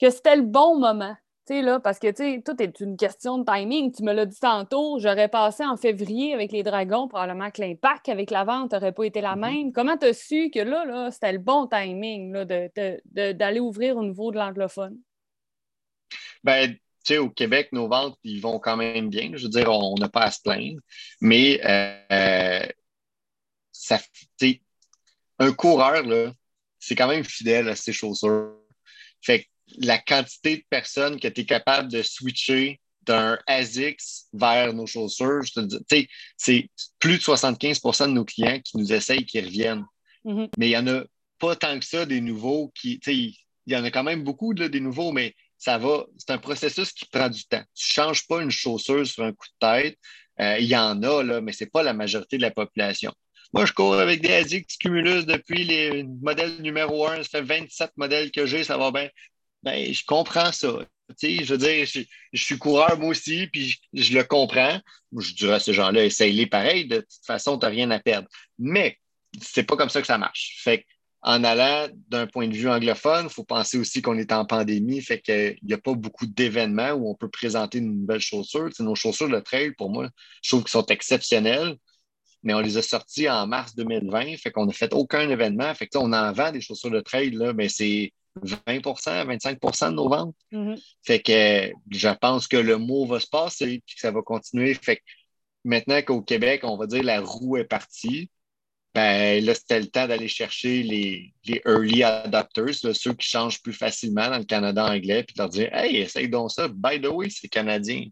que c'était le bon moment? Là, parce que tout est une question de timing. Tu me l'as dit tantôt, j'aurais passé en février avec les Dragons, probablement que l'impact avec la vente n'aurait pas été la mm-hmm. même. Comment tu as su que là, là c'était le bon timing d'aller ouvrir au niveau de l'anglophone? Ben, tu sais, au Québec, nos ventes, ils vont quand même bien. Je veux dire, on n'a pas à se plaindre. Mais euh, ça, un coureur, c'est quand même fidèle à ses chaussures. Fait que la quantité de personnes que tu es capable de switcher d'un ASICS vers nos chaussures, je te dis, c'est plus de 75% de nos clients qui nous essayent qui reviennent. Mm-hmm. Mais il n'y en a pas tant que ça des nouveaux qui, il y en a quand même beaucoup là, des nouveaux, mais ça va, c'est un processus qui prend du temps. Tu ne changes pas une chaussure sur un coup de tête. Euh, il y en a, là, mais ce n'est pas la majorité de la population. Moi, je cours avec des ASICS Cumulus depuis les modèles numéro 1. Ça fait 27 modèles que j'ai, ça va bien. Ben, je comprends ça. je veux dire, je, suis coureur moi aussi, puis je, le comprends. Je dirais à ces gens-là, essaye-les pareil. De toute façon, tu n'as rien à perdre. Mais c'est pas comme ça que ça marche. Fait en allant d'un point de vue anglophone, il faut penser aussi qu'on est en pandémie, fait qu'il n'y a pas beaucoup d'événements où on peut présenter une nouvelle chaussure. nos chaussures de trail, pour moi, je trouve qu'elles sont exceptionnelles, mais on les a sorties en mars 2020, fait qu'on n'a fait aucun événement. Fait que on en vend des chaussures de trail, là, mais c'est 20% 25% de nos ventes. Mm-hmm. Fait que je pense que le mot va se passer et que ça va continuer. Fait que maintenant qu'au Québec, on va dire la roue est partie, ben là, c'était le temps d'aller chercher les, early adopters, ceux qui changent plus facilement dans le Canada anglais, puis de leur dire Hey, essaye donc ça. By the way, c'est canadien.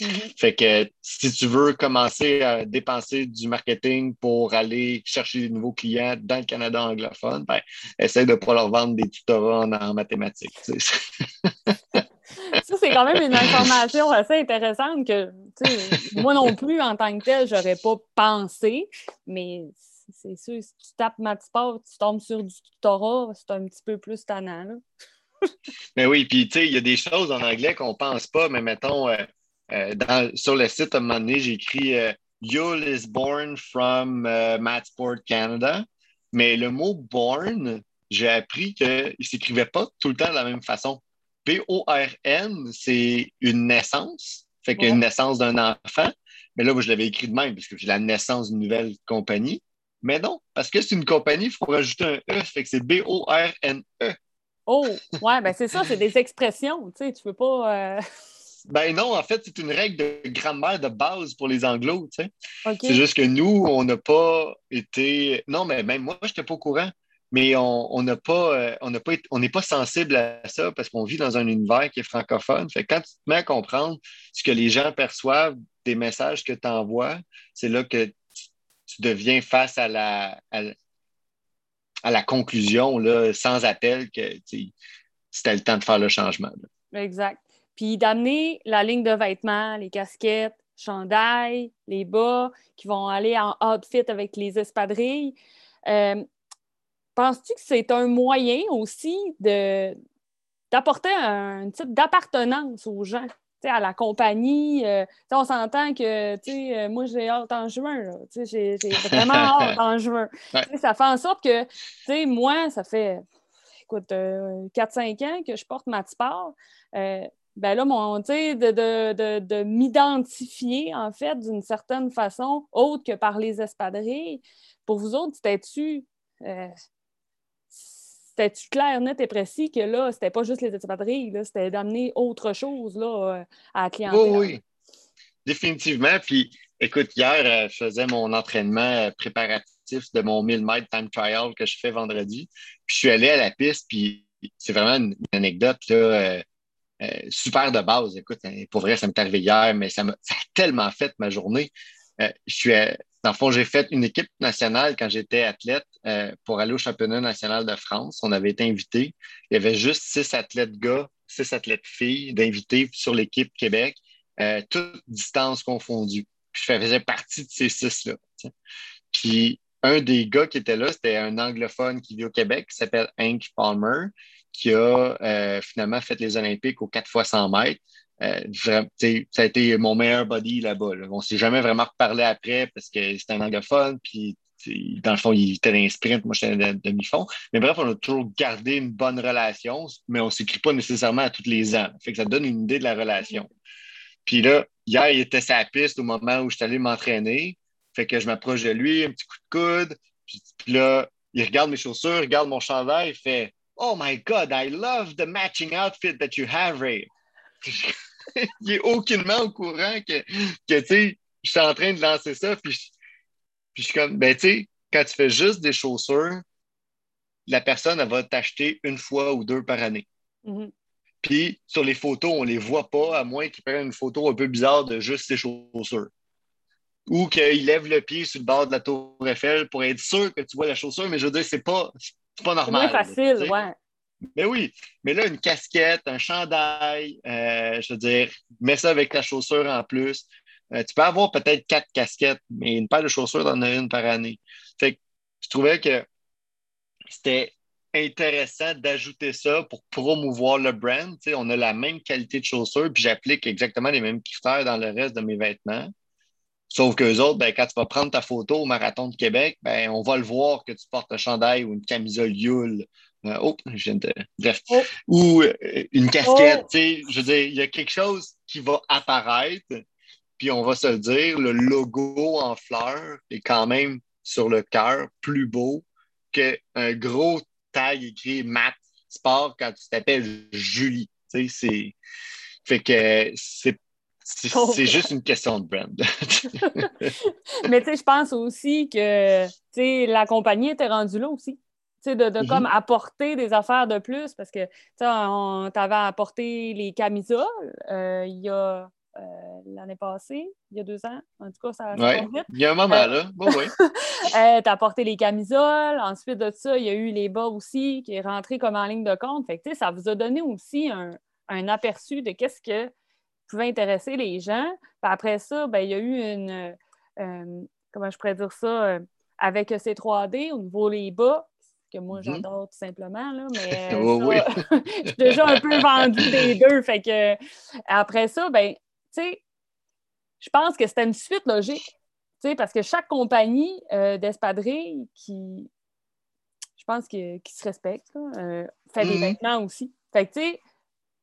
Mm-hmm. Fait que si tu veux commencer à dépenser du marketing pour aller chercher des nouveaux clients dans le Canada anglophone, ben, essaye de ne pas leur vendre des tutorats en, mathématiques. ça, c'est quand même une information assez intéressante que moi non plus, en tant que tel, j'aurais pas pensé, mais c'est sûr, si tu tapes Matsport, tu tombes sur du tutorat, c'est un petit peu plus tannant. mais oui, puis tu sais, il y a des choses en anglais qu'on pense pas, mais mettons, euh, euh, sur le site, à un moment donné, j'ai écrit euh, Yule is born from Matsport Canada. Mais le mot born, j'ai appris qu'il ne s'écrivait pas tout le temps de la même façon. B-O-R-N, c'est une naissance, fait qu'une naissance d'un enfant. Mais là, moi, je l'avais écrit de même, parce que j'ai la naissance d'une nouvelle compagnie. Mais non, parce que c'est une compagnie, il faut rajouter un E, fait que c'est B-O-R-N-E. Oh, ouais, ben c'est ça, c'est des expressions, tu sais, tu peux pas. Euh, ben non, en fait, c'est une règle de grammaire de base pour les anglos, tu sais. C'est juste que nous, on n'a pas été. Non, mais même moi, je n'étais pas au courant. Mais on n'a pas, euh, on n'a pas, on n'est pas sensible à ça parce qu'on vit dans un univers qui est francophone. Fait quand tu te mets à comprendre ce que les gens perçoivent des messages que tu envoies, c'est là que tu deviens face à la, à, la conclusion là, sans appel que c'était le temps de faire le changement. Exact. Puis d'amener la ligne de vêtements, les casquettes, chandails, les bas qui vont aller en outfit avec les espadrilles. Euh, penses-tu que c'est un moyen aussi de, d'apporter un type d'appartenance aux gens? à la compagnie? Euh, on s'entend que euh, moi, j'ai hâte en juin. J'ai vraiment hâte en juin. Ça fait en sorte que moi, ça fait écoute, 4-5 euh, ans que je porte ma sport. Ben là, mon, de, de, de, de m'identifier, en fait, d'une certaine façon, autre que par les espadrilles. Pour vous autres, c'était-tu c'était-tu clair, net et précis que là, c'était pas juste les espadrilles, c'était d'amener autre chose là, euh, à la clientèle? Oui, oui. Définitivement. Puis, écoute, hier, euh, je faisais mon entraînement euh, préparatif de mon 1000 mètres time trial que je fais vendredi. Puis, je suis allé à la piste, puis c'est vraiment une, anecdote là, super de base. Écoute, hein, pour vrai, ça m'est arrivé hier, mais ça, ça a tellement fait ma journée. je suis dans le fond, j'ai fait une équipe nationale quand j'étais athlète euh, pour aller au championnat national de France. On avait été invités. Il y avait juste six athlètes gars, six athlètes filles d'invités sur l'équipe Québec, euh, toutes distances confondues. je faisais partie de ces six-là. Puis un des gars qui était là, c'était un anglophone qui vit au Québec, qui s'appelle Hank Palmer, qui a euh, finalement fait les Olympiques aux 4 fois 100 mètres. Euh, ça a été mon meilleur buddy là-bas. On ne s'est jamais vraiment reparlé après parce que c'était un anglophone, puis dans le fond, il était dans sprint, moi j'étais un demi-fond. Mais bref, on a toujours gardé une bonne relation, mais on ne s'écrit pas nécessairement à tous les ans. Fait que ça donne une idée de la relation. Puis là, hier, il était sa piste au moment où je suis allé m'entraîner. Fait que je m'approche de lui, un petit coup de coude. Puis, là, il regarde mes chaussures, il regarde mon chandail, il fait Oh my God, I love the matching outfit that you have, Ray. il est aucunement au courant que, que tu sais, je suis en train de lancer ça. Puis, puis je suis comme, ben, tu sais, quand tu fais juste des chaussures, la personne, elle va t'acheter une fois ou deux par année. Mm-hmm. Puis sur les photos, on ne les voit pas, à moins qu'ils prennent une photo un peu bizarre de juste ses chaussures. Ou qu'il lève le pied sur le bord de la tour Eiffel pour être sûr que tu vois la chaussure, mais je veux dire, c'est pas, pas normal. C'est facile, ouais. Mais oui, mais là, une casquette, un chandail, euh, je veux dire, mets ça avec ta chaussure en plus. Euh, tu peux avoir peut-être quatre casquettes, mais une paire de chaussures, t'en as une par année. Fait que je trouvais que c'était intéressant d'ajouter ça pour promouvoir le brand. on a la même qualité de chaussures, puis j'applique exactement les mêmes critères dans le reste de mes vêtements. Sauf qu'eux autres, ben, quand tu vas prendre ta photo au Marathon de Québec, ben, on va le voir que tu portes un chandail ou une camisole Yule. Euh, oh, je viens de. Bref. Oh. Ou euh, une casquette. Oh. Je veux dire, il y a quelque chose qui va apparaître, puis on va se le dire, le logo en fleurs est quand même sur le cœur plus beau qu'un gros tag écrit Matt Sport quand tu t'appelles Julie. Tu sais, c'est. Fait que c'est c'est juste une question de brand. Mais tu sais, je pense aussi que la compagnie était rendue là aussi. De, de mm-hmm. comme apporter des affaires de plus parce que tu avais apporté les camisoles euh, il y a euh, l'année passée, il y a deux ans. En tout cas, ça, ouais. vite. Il y a un moment, là. Bon, oui. euh, tu as apporté les camisoles. Ensuite de ça, il y a eu les bas aussi qui est rentré comme en ligne de compte. Fait que, ça vous a donné aussi un, un aperçu de qu'est-ce que pouvait intéresser les gens. Puis après ça, ben, il y a eu une. Euh, comment je pourrais dire ça? Euh, avec ces 3D au niveau des bas, que moi mhm. j'adore tout simplement, là, mais oui, je suis déjà un peu vendue des deux. Fait que après ça, ben, tu sais, je pense que c'était une suite logique. Parce que chaque compagnie euh, d'espadrilles qui, je pense, qui, se respecte, euh, fait des mhm. vêtements aussi. Fait que, tu sais,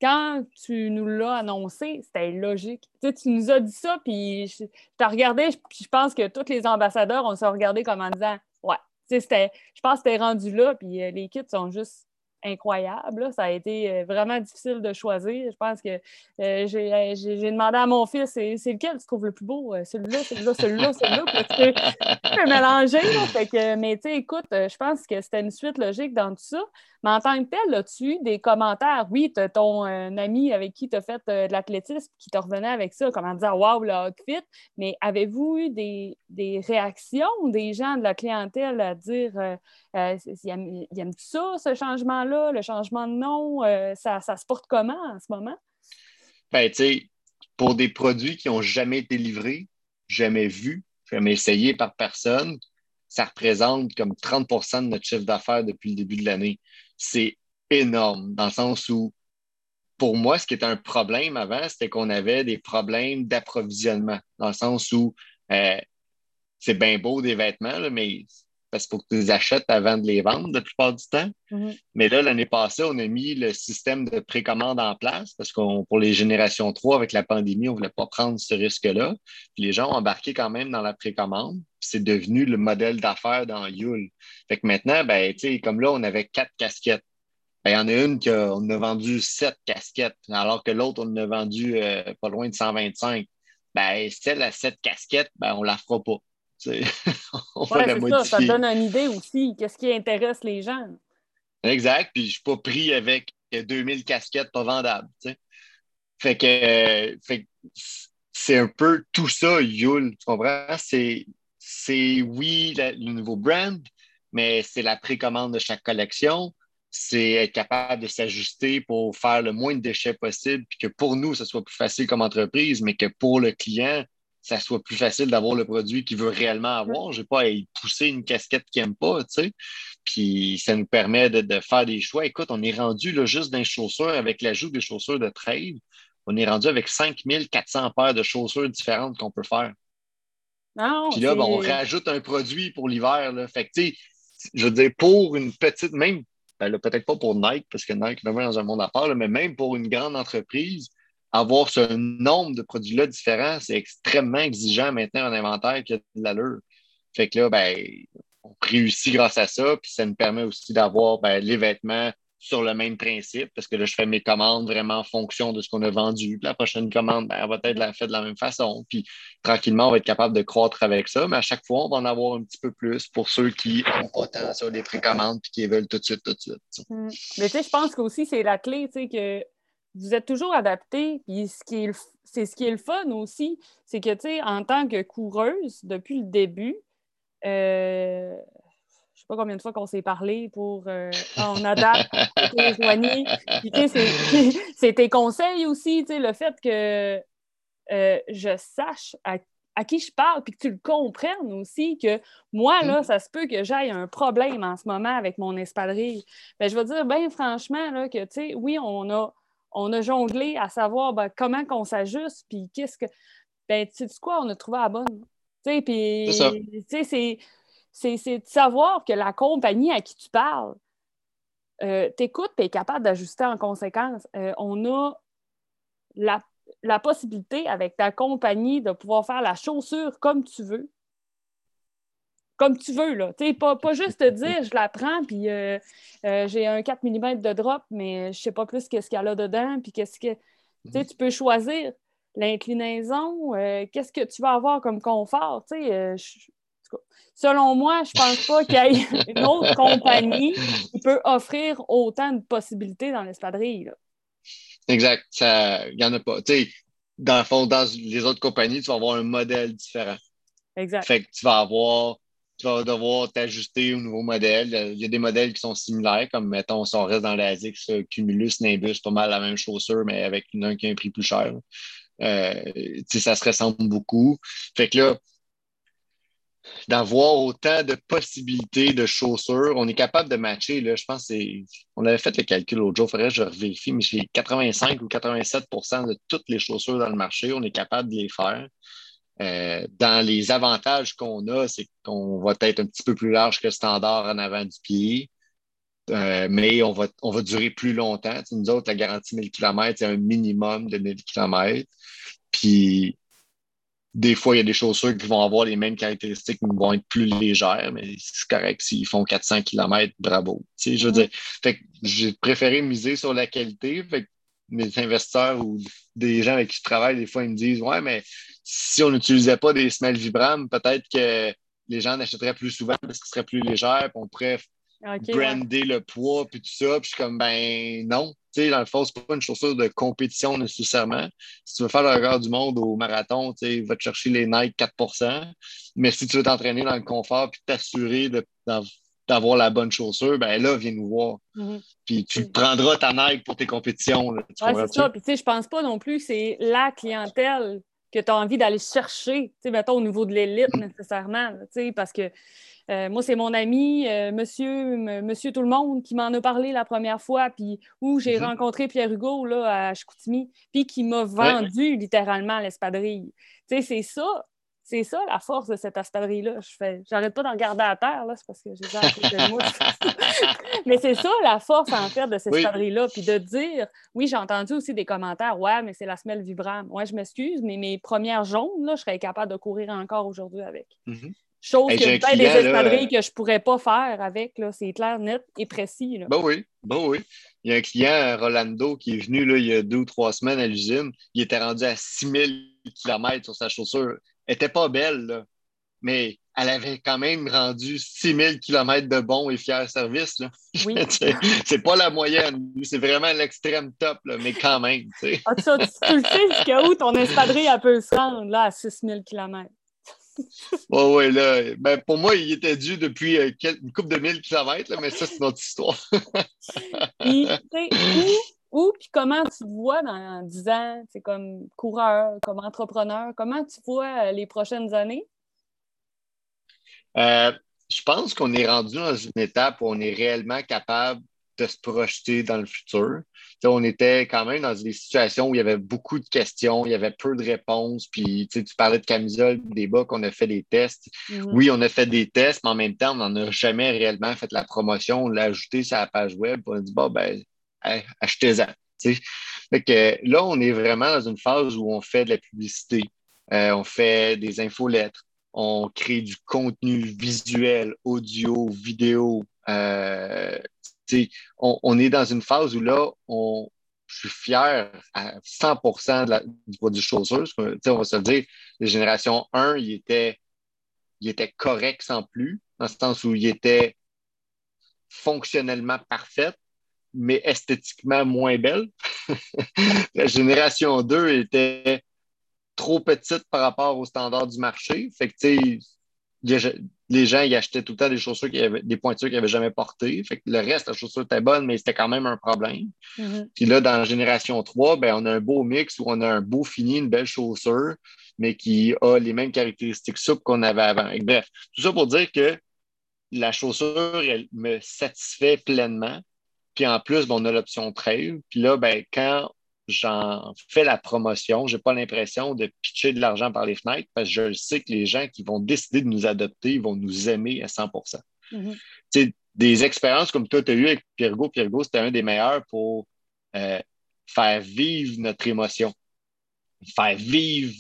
quand tu nous l'as annoncé, c'était logique. Tu, tu nous as dit ça, puis je t'ai regardé, puis je pense que tous les ambassadeurs, on s'est regardé comme en disant Ouais, je pense que c'était rendu là, puis euh, les kits sont juste incroyable. Ça a été euh, vraiment difficile de choisir. Je pense que euh, euh, j'ai demandé à mon fils c'est lequel tu trouves le plus beau Celui-là, celui-là, celui-là, celui-là? Tu peux, mélanger. que, mais tu écoute, je pense que c'était une suite logique dans tout ça. Mais en tant que tel, as-tu eu des commentaires? Oui, tu ton ami avec qui tu as fait de l'athlétisme qui te revenait avec ça, comment dire Waouh, le outfit. Mais avez-vous eu des, réactions des gens de la clientèle à dire ils aiment, ça, ce changement-là, le changement de nom? ça, ça se porte comment en ce moment? Ben, tu sais, pour des produits qui n'ont jamais été livrés, jamais vus, jamais essayés par personne, ça représente comme 30% de notre chiffre d'affaires depuis le début de l'année c'est énorme, dans le sens où, pour moi, ce qui était un problème avant, c'était qu'on avait des problèmes d'approvisionnement, dans le sens où euh, c'est bien beau des vêtements, mais parce qu'il faut que tu les achètes avant de les vendre la plupart du temps. Mm-hmm. Mais là, l'année passée, on a mis le système de précommande en place parce que pour les générations 3, avec la pandémie, on ne voulait pas prendre ce risque-là. Les gens ont embarqué quand même dans la précommande. C'est devenu le modèle d'affaires dans Yule. Fait que maintenant, ben, comme là, on avait quatre casquettes. Ben, il y en a une qu'on a vendu sept casquettes, alors que l'autre, on en a vendu euh, pas loin de 125. Ben, celle à sept casquettes, ben, on ne la fera pas. on ça, ça donne une idée aussi. Qu'est-ce qui intéresse les gens? Exact. Puis je ne suis pas pris avec 2000 casquettes pas vendables. Fait que, c'est un peu tout ça, Yule. Tu comprends? C'est, oui, le nouveau brand, mais c'est la précommande de chaque collection. C'est être capable de s'ajuster pour faire le moins de déchets possible, puis que pour nous, ce soit plus facile comme entreprise, mais que pour le client, ça soit plus facile d'avoir le produit qu'il veut réellement avoir. Je n'ai pas à y pousser une casquette qu'il n'aime pas, tu sais. Puis ça nous permet de, faire des choix. Écoute, on est rendu là, juste dans les chaussures avec l'ajout des chaussures de trail. on est rendu avec 5400 paires de chaussures différentes qu'on peut faire. Non, Puis là, ben, on rajoute un produit pour l'hiver. Fait que, tu sais, je veux dire, pour une petite, même, ben peut-être pas pour Nike, parce que Nike est dans un monde à part, mais même pour une grande entreprise, avoir ce nombre de produits-là différents, c'est extrêmement exigeant maintenant en inventaire qui a de l'allure. Fait que là, ben, on réussit grâce à ça, puis ça nous permet aussi d'avoir ben, les vêtements sur le même principe, parce que là, je fais mes commandes vraiment en fonction de ce qu'on a vendu. La prochaine commande, ben, elle va être faite de la même façon. Puis tranquillement, on va être capable de croître avec ça, mais à chaque fois, on va en avoir un petit peu plus pour ceux qui n'ont pas tant les précommandes puis qui veulent tout de suite, tout de suite. Mm. Mais tu sais, je pense qu'aussi, c'est la clé, tu sais, que vous êtes toujours adapté. Puis ce qui est c'est ce qui est le fun aussi, c'est que, tu sais, en tant que coureuse, depuis le début, euh, je sais pas combien de fois qu'on s'est parlé pour euh, on adapte, C'est tes conseils aussi, le fait que euh, je sache à, qui je parle, puis que tu le comprennes aussi, que moi, là, mm-hmm. ça se peut que j'aille un problème en ce moment avec mon espadrille. Ben, je vais dire, bien franchement, là, que, tu sais, oui, on a, on a jonglé à savoir ben, comment qu'on s'ajuste, puis qu'est-ce que. Ben, tu sais quoi, on a trouvé la bonne. Tu sais, c'est c'est de savoir que la compagnie à qui tu parles euh, t'écoute et est capable d'ajuster en conséquence. Euh, on a la, possibilité avec ta compagnie de pouvoir faire la chaussure comme tu veux. Comme tu veux, là. pas, pas juste te dire je la prends, puis euh, j'ai un 4 mm de drop, mais je sais pas plus qu'est-ce qu'il y a là dedans, puis qu'est-ce que. Tu tu peux choisir l'inclinaison, qu'est-ce que tu vas avoir comme confort. Selon moi, je ne pense pas qu'il y ait une autre compagnie qui peut offrir autant de possibilités dans l'espadrille. Exact. Il n'y en a pas. dans le fond, dans les autres compagnies, tu vas avoir un modèle différent. Exact. Fait que tu vas avoir, tu vas devoir t'ajuster au nouveau modèle. Il y a des modèles qui sont similaires, comme mettons, si on reste dans l'ASICS, Cumulus, Nimbus, pas mal la même chaussure, mais avec un qui a un prix plus cher. Euh, ça se ressemble beaucoup. Fait que là, d'avoir autant de possibilités de chaussures. On est capable de matcher, là, je pense c'est. On avait fait le calcul l'autre jour, il faudrait que je vérifie, mais c'est 85 ou 87% de toutes les chaussures dans le marché, on est capable de les faire. Euh, dans les avantages qu'on a, c'est qu'on va être un petit peu plus large que le standard en avant du pied. Euh, mais on va, on va durer plus longtemps. nous autres, la garantie 1000 km, c'est un minimum de 1000 km. Puis des fois, il y a des chaussures qui vont avoir les mêmes caractéristiques, mais vont être plus légères, mais c'est correct. S'ils font 400 km, bravo. Tu sais, je veux dire, j'ai préféré miser sur la qualité. Fait mes investisseurs ou des gens avec qui je travaille, des fois, ils me disent Ouais, mais si on n'utilisait pas des semelles Vibram, peut-être que les gens en achèteraient plus souvent parce qu'ils seraient plus légers, on pourrait brander le poids, puis tout ça. Puis je suis comme, ben non. Tu sais, dans le fond, c'est pas une chaussure de compétition nécessairement. Si tu veux faire le regard du monde au marathon, tu sais, va te chercher les Nike 4% Mais si tu veux t'entraîner dans le confort puis t'assurer d'avoir la bonne chaussure, ben là, viens nous voir. Mm-hmm. Puis tu prendras ta Nike pour tes compétitions. C'est ça. Puis tu sais, je pense pas non plus que c'est la clientèle que tu as envie d'aller chercher, tu sais, mettons, au niveau de l'élite nécessairement, tu sais, parce que euh, moi, c'est mon ami, euh, monsieur, monsieur Tout le Monde, qui m'en a parlé la première fois, puis où j'ai mhm. rencontré Pierre Hugo là, à Chicoutimi, puis qui m'a vendu littéralement l'espadrille. Tu sais, c'est ça. C'est ça la force de cette espadrille-là. Je fais, j'arrête pas d'en regarder à terre, là, c'est parce que j'ai de moi. mais c'est ça la force, en fait, de cette espadrille-là. Puis de dire, oui, j'ai entendu aussi des commentaires, ouais, mais c'est la semelle vibrante. Ouais, je m'excuse, mais mes premières jaunes, là, je serais capable de courir encore aujourd'hui avec. Mhm. Chose que peut-être des espadrilles que je ne pourrais pas faire avec, c'est clair, net et précis. Là. Ben oui, ben oui. Il y a un client, Rolando, qui est venu là, il y a deux ou trois semaines à l'usine. Il était rendu à 6000 km sur sa chaussure. Elle n'était pas belle, là, mais elle avait quand même rendu 6000 km de bons et fiers services. Oui. c'est pas la moyenne. C'est vraiment l'extrême top, là, mais quand même. Ah, tu, tu, le sais jusqu'à où ton espadrille peut se rendre là, à 6000 km? Oui, oui, là. Ben, pour moi, il était dû depuis euh, une couple de mille kilomètres, mais ça, c'est notre histoire. puis, où puis comment tu te vois dans 10 ans, c'est comme coureur, comme entrepreneur, comment tu vois euh, les prochaines années? Euh, je pense qu'on est rendu dans une étape où on est réellement capable de se projeter dans le futur. on était quand même dans des situations où il y avait beaucoup de questions, il y avait peu de réponses. Puis tu parlais de camisole, des bas qu'on a fait des tests. Mm-hmm. Oui, on a fait des tests, mais en même temps, on n'en a jamais réellement fait la promotion. On l'a ajouté sur la page web. On a dit, bon, ben, achetez-en. Là, on est vraiment dans une phase où on fait de la publicité, euh, on fait des infolettres, on crée du contenu visuel, audio, vidéo. Euh, on, est dans une phase où là, on, je suis fier à 100 de du produit chaussure. On va se dire, la génération 1, il était, il était correct sans plus, dans le sens où il était fonctionnellement parfait, mais esthétiquement moins belle. la génération 2 était trop petite par rapport aux standards du marché. Fait que, tu sais, les gens ils achetaient tout le temps des chaussures qui avaient des pointures qu'ils n'avaient jamais portées. Fait que le reste, la chaussure était bonne, mais c'était quand même un problème. Mm-hmm. Puis là, dans la génération 3, ben, on a un beau mix où on a un beau fini, une belle chaussure, mais qui a les mêmes caractéristiques souples qu'on avait avant. bref, tout ça pour dire que la chaussure, elle me satisfait pleinement. Puis en plus, ben, on a l'option trail. Puis là, ben, quand j'en fais la promotion, je n'ai pas l'impression de pitcher de l'argent par les fenêtres parce que je sais que les gens qui vont décider de nous adopter vont nous aimer à 100 mm-hmm. Des expériences comme toi, tu as eu avec Piergo. Piergo, c'était un des meilleurs pour euh, faire vivre notre émotion, faire vivre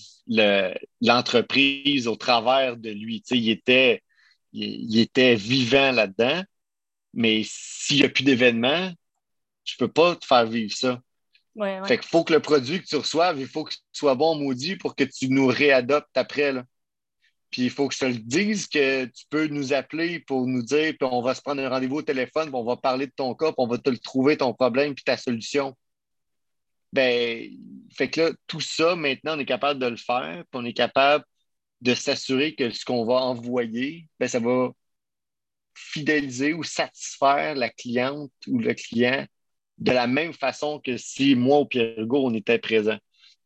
l'entreprise au travers de lui. il, était, il était vivant là-dedans. Mais s'il n'y a plus d'événements, je ne peux pas te faire vivre ça. Fait qu'il faut que le produit que tu reçoives, il faut qu'il soit bon, maudit, pour que tu nous réadoptes après. Là. Puis il faut que je te le dise que tu peux nous appeler pour nous dire, puis on va se prendre un rendez-vous au téléphone, puis on va parler de ton cas, puis on va te le trouver, ton problème, puis ta solution. Ben, fait que là, tout ça, maintenant, on est capable de le faire, puis on est capable de s'assurer que ce qu'on va envoyer, ben, ça va fidéliser ou satisfaire la cliente ou le client de la même façon que si moi ou Pierre on était présents.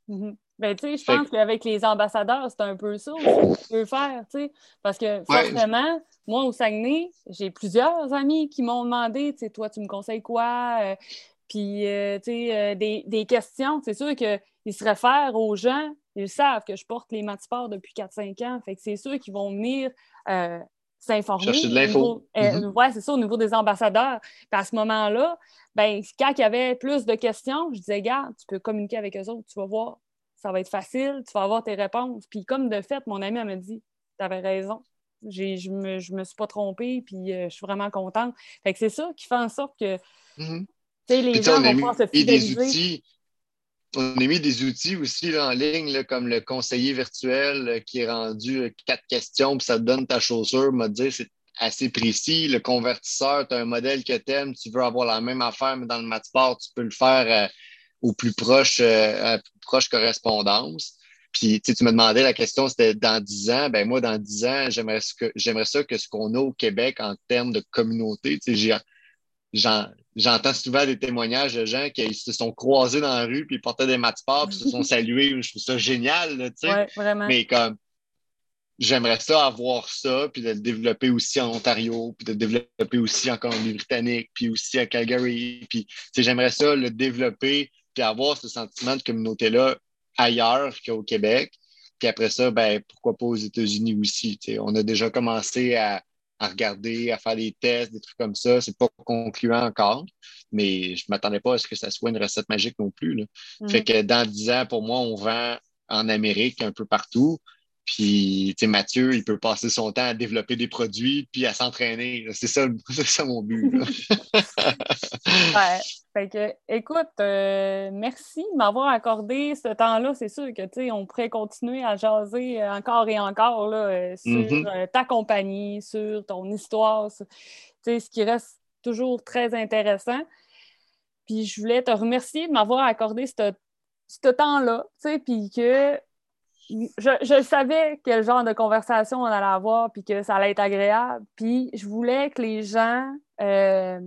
Mm-hmm. ben, je pense qu'avec les ambassadeurs, c'est un peu ça que tu peux faire, parce que forcément, moi au Saguenay, j'ai plusieurs amis qui m'ont demandé, tu toi, tu me conseilles quoi? Euh, puis, euh, euh, des, questions. C'est sûr qu'ils se réfèrent aux gens, ils savent que je porte les matipores depuis 4-5 ans, fait que c'est sûr qu'ils vont venir s'informer. Chercher de l'info. Mm-hmm. Oui, c'est ça, au niveau des ambassadeurs. Puis à ce moment-là, ben, quand il y avait plus de questions, je disais, garde, tu peux communiquer avec eux autres, tu vas voir, ça va être facile, tu vas avoir tes réponses. Puis comme de fait, mon ami m'a dit, tu avais raison. Je me, je me suis pas trompée, puis euh, je suis vraiment contente. Fait que c'est ça qui fait en sorte que mm-hmm. les gens vont pouvoir se fidéliser. On a mis des outils aussi en ligne, comme le conseiller virtuel euh, qui est rendu euh, quatre questions, puis ça te donne ta chaussure, m'a dit c'est assez précis. Le convertisseur, tu as un modèle que tu aimes, tu veux avoir la même affaire, mais dans le Matsport, tu peux le faire euh, au plus proche, à proche correspondance. Puis tu me demandais la question, c'était dans 10 ans. Ben moi, dans 10 ans, j'aimerais j'aimerais ça que ce qu'on a au Québec en termes de communauté. J'entends souvent des témoignages de gens qui se sont croisés dans la rue, puis ils portaient des matsports, puis se sont salués. Je trouve ça génial. Là, ouais, vraiment. Mais comme j'aimerais ça avoir ça, puis de le développer aussi en Ontario, puis de le développer aussi en Colombie-Britannique, puis aussi à Calgary. Puis j'aimerais ça le développer, puis avoir ce sentiment de communauté-là ailleurs qu'au Québec. Puis après ça, ben, pourquoi pas aux États-Unis aussi. On a déjà commencé à, regarder, à faire des tests, des trucs comme ça. C'est pas concluant encore, mais je m'attendais pas à ce que ça soit une recette magique non plus. Là. Mm. Fait que dans 10 ans, pour moi, on vend en Amérique un peu partout. Puis, tu sais, Mathieu, il peut passer son temps à développer des produits puis à s'entraîner. C'est ça, ça mon but. ouais. Fait que, écoute, euh, merci de m'avoir accordé ce temps-là. C'est sûr que, tu sais, on pourrait continuer à jaser encore et encore là, euh, sur mm-hmm. euh, ta compagnie, sur ton histoire, tu sais, ce qui reste toujours très intéressant. Puis je voulais te remercier de m'avoir accordé ce, ce temps-là, tu sais, puis que je, savais quel genre de conversation on allait avoir, puis que ça allait être agréable. Puis je voulais que les gens. Euh,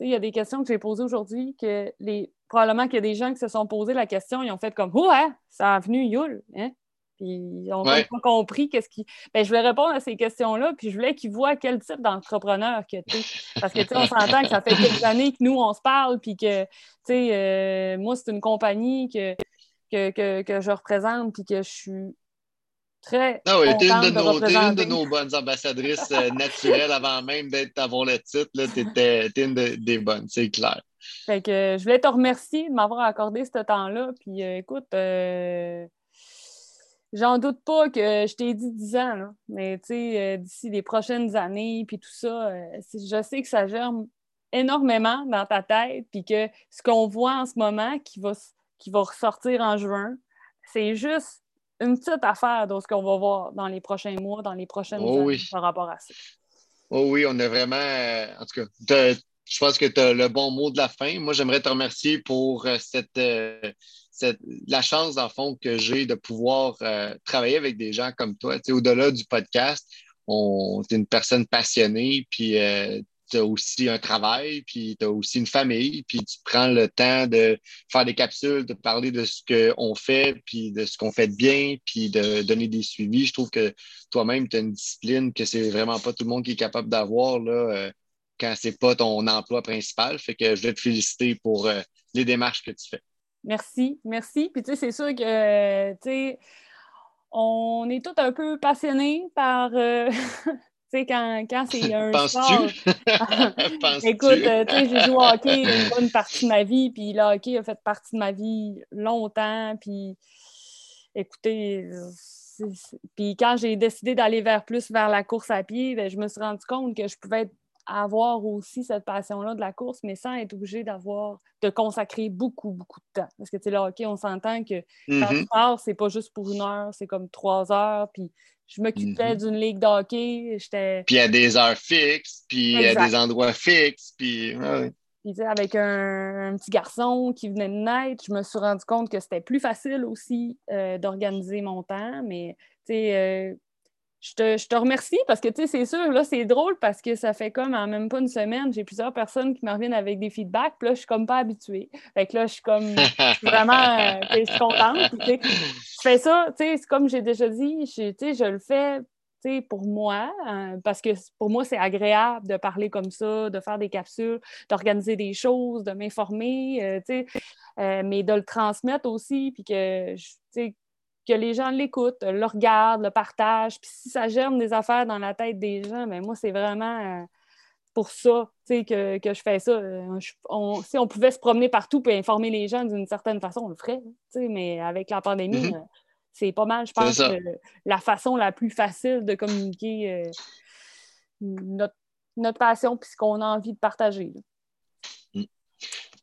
il y a des questions que j'ai posées aujourd'hui, que les, probablement qu'il y a des gens qui se sont posés la question, ils ont fait comme Ouais, ça a venu Yule. Hein? Puis ils n'ont pas compris qu'est-ce qui. Ben, je voulais répondre à ces questions-là, puis je voulais qu'ils voient quel type d'entrepreneur que tu es. Parce que, tu sais, on s'entend que ça fait quelques années que nous, on se parle, puis que, tu sais, euh, moi, c'est une compagnie que, que, que, je représente, puis que je suis très. Ah oui, tu une, de une de nos bonnes ambassadrices euh, naturelles avant même d'être d'avoir le titre. Tu étais, une des bonnes, c'est clair. Fait que euh, je voulais te remercier de m'avoir accordé ce temps-là. Puis euh, écoute, j'en doute pas que je t'ai dit 10 ans, là. mais tu sais, d'ici les prochaines années, puis tout ça, je sais que ça germe énormément dans ta tête, puis que ce qu'on voit en ce moment qui va, qui va ressortir en juin, c'est juste une petite affaire de ce qu'on va voir dans les prochains mois, dans les prochaines oh années par rapport à ça. Oh oui, on a vraiment. Euh, en tout cas, je pense que tu as le bon mot de la fin. Moi, j'aimerais te remercier pour euh, euh, cette, la chance, en fond, que j'ai de pouvoir travailler avec des gens comme toi. Au-delà du podcast, on, es une personne passionnée, puis tu as aussi un travail, puis tu as aussi une famille, puis tu prends le temps de faire des capsules, de parler de ce qu'on fait, puis de ce qu'on fait de bien, puis de donner des suivis. Je trouve que toi-même, tu as une discipline que c'est vraiment pas tout le monde qui est capable d'avoir là, euh, quand c'est pas ton emploi principal. Fait que je vais te féliciter pour euh, les démarches que tu fais. Merci, merci. Puis tu sais, c'est sûr que, tu sais, on est tous un peu passionnés par... Euh, sais, quand, quand c'est un sport... Écoute, euh, tu sais, j'ai joué au hockey une bonne partie de ma vie, puis le hockey a fait partie de ma vie longtemps, puis écoutez, puis quand j'ai décidé d'aller vers plus vers la course à pied, ben, je me suis rendu compte que je pouvais avoir aussi cette passion-là de la course, mais sans être obligé d'avoir, de consacrer beaucoup, beaucoup de temps. Parce que, tu sais, le hockey, on s'entend que quand tu mm-hmm. pars, c'est pas juste pour une heure, c'est comme trois heures, puis je m'occupais mhm. d'une ligue d'hockey. J'étais... Puis à des heures fixes, puis à des endroits fixes, puis... avec un, petit garçon qui venait de naître, je me suis rendu compte que c'était plus facile aussi euh, d'organiser mon temps, mais tu sais, euh, je te, remercie parce que, tu sais, c'est sûr, là, c'est drôle parce que ça fait comme en même pas une semaine, j'ai plusieurs personnes qui me reviennent avec des feedbacks, puis là, je suis comme pas habituée. Fait que là, je suis comme, je vraiment, euh, je suis contente. je fais ça, tu sais, comme j'ai déjà dit, je, je le fais, pour moi, euh, parce que pour moi, c'est agréable de parler comme ça, de faire des capsules, d'organiser des choses, de m'informer, euh, sais, mais de le transmettre aussi, puis que, sais, que les gens l'écoutent, le regardent, le partagent. Puis si ça germe des affaires dans la tête des gens, bien, moi, c'est vraiment euh, pour ça que, que, je fais ça. Euh, si on pouvait se promener partout et informer les gens d'une certaine façon, on le ferait. Mais avec la pandémie, mm-hmm. euh, c'est pas mal, je pense, la façon la plus facile de communiquer notre, notre, passion et ce qu'on a envie de partager. Mm.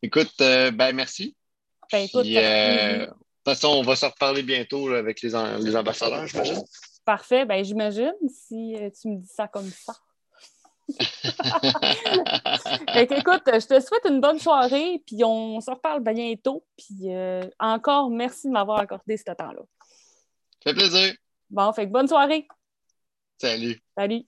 Écoute, ben merci. Ben, écoute, toute façon, on va se reparler bientôt avec les, les ambassadeurs, j'imagine. Parfait, ben j'imagine, si euh, tu me dis ça comme ça. écoute, je te souhaite une bonne soirée, puis on se reparle bientôt. Puis euh, encore, merci de m'avoir accordé ce temps-là. Ça fait plaisir. Bon, fait que bonne soirée. Salut. Salut.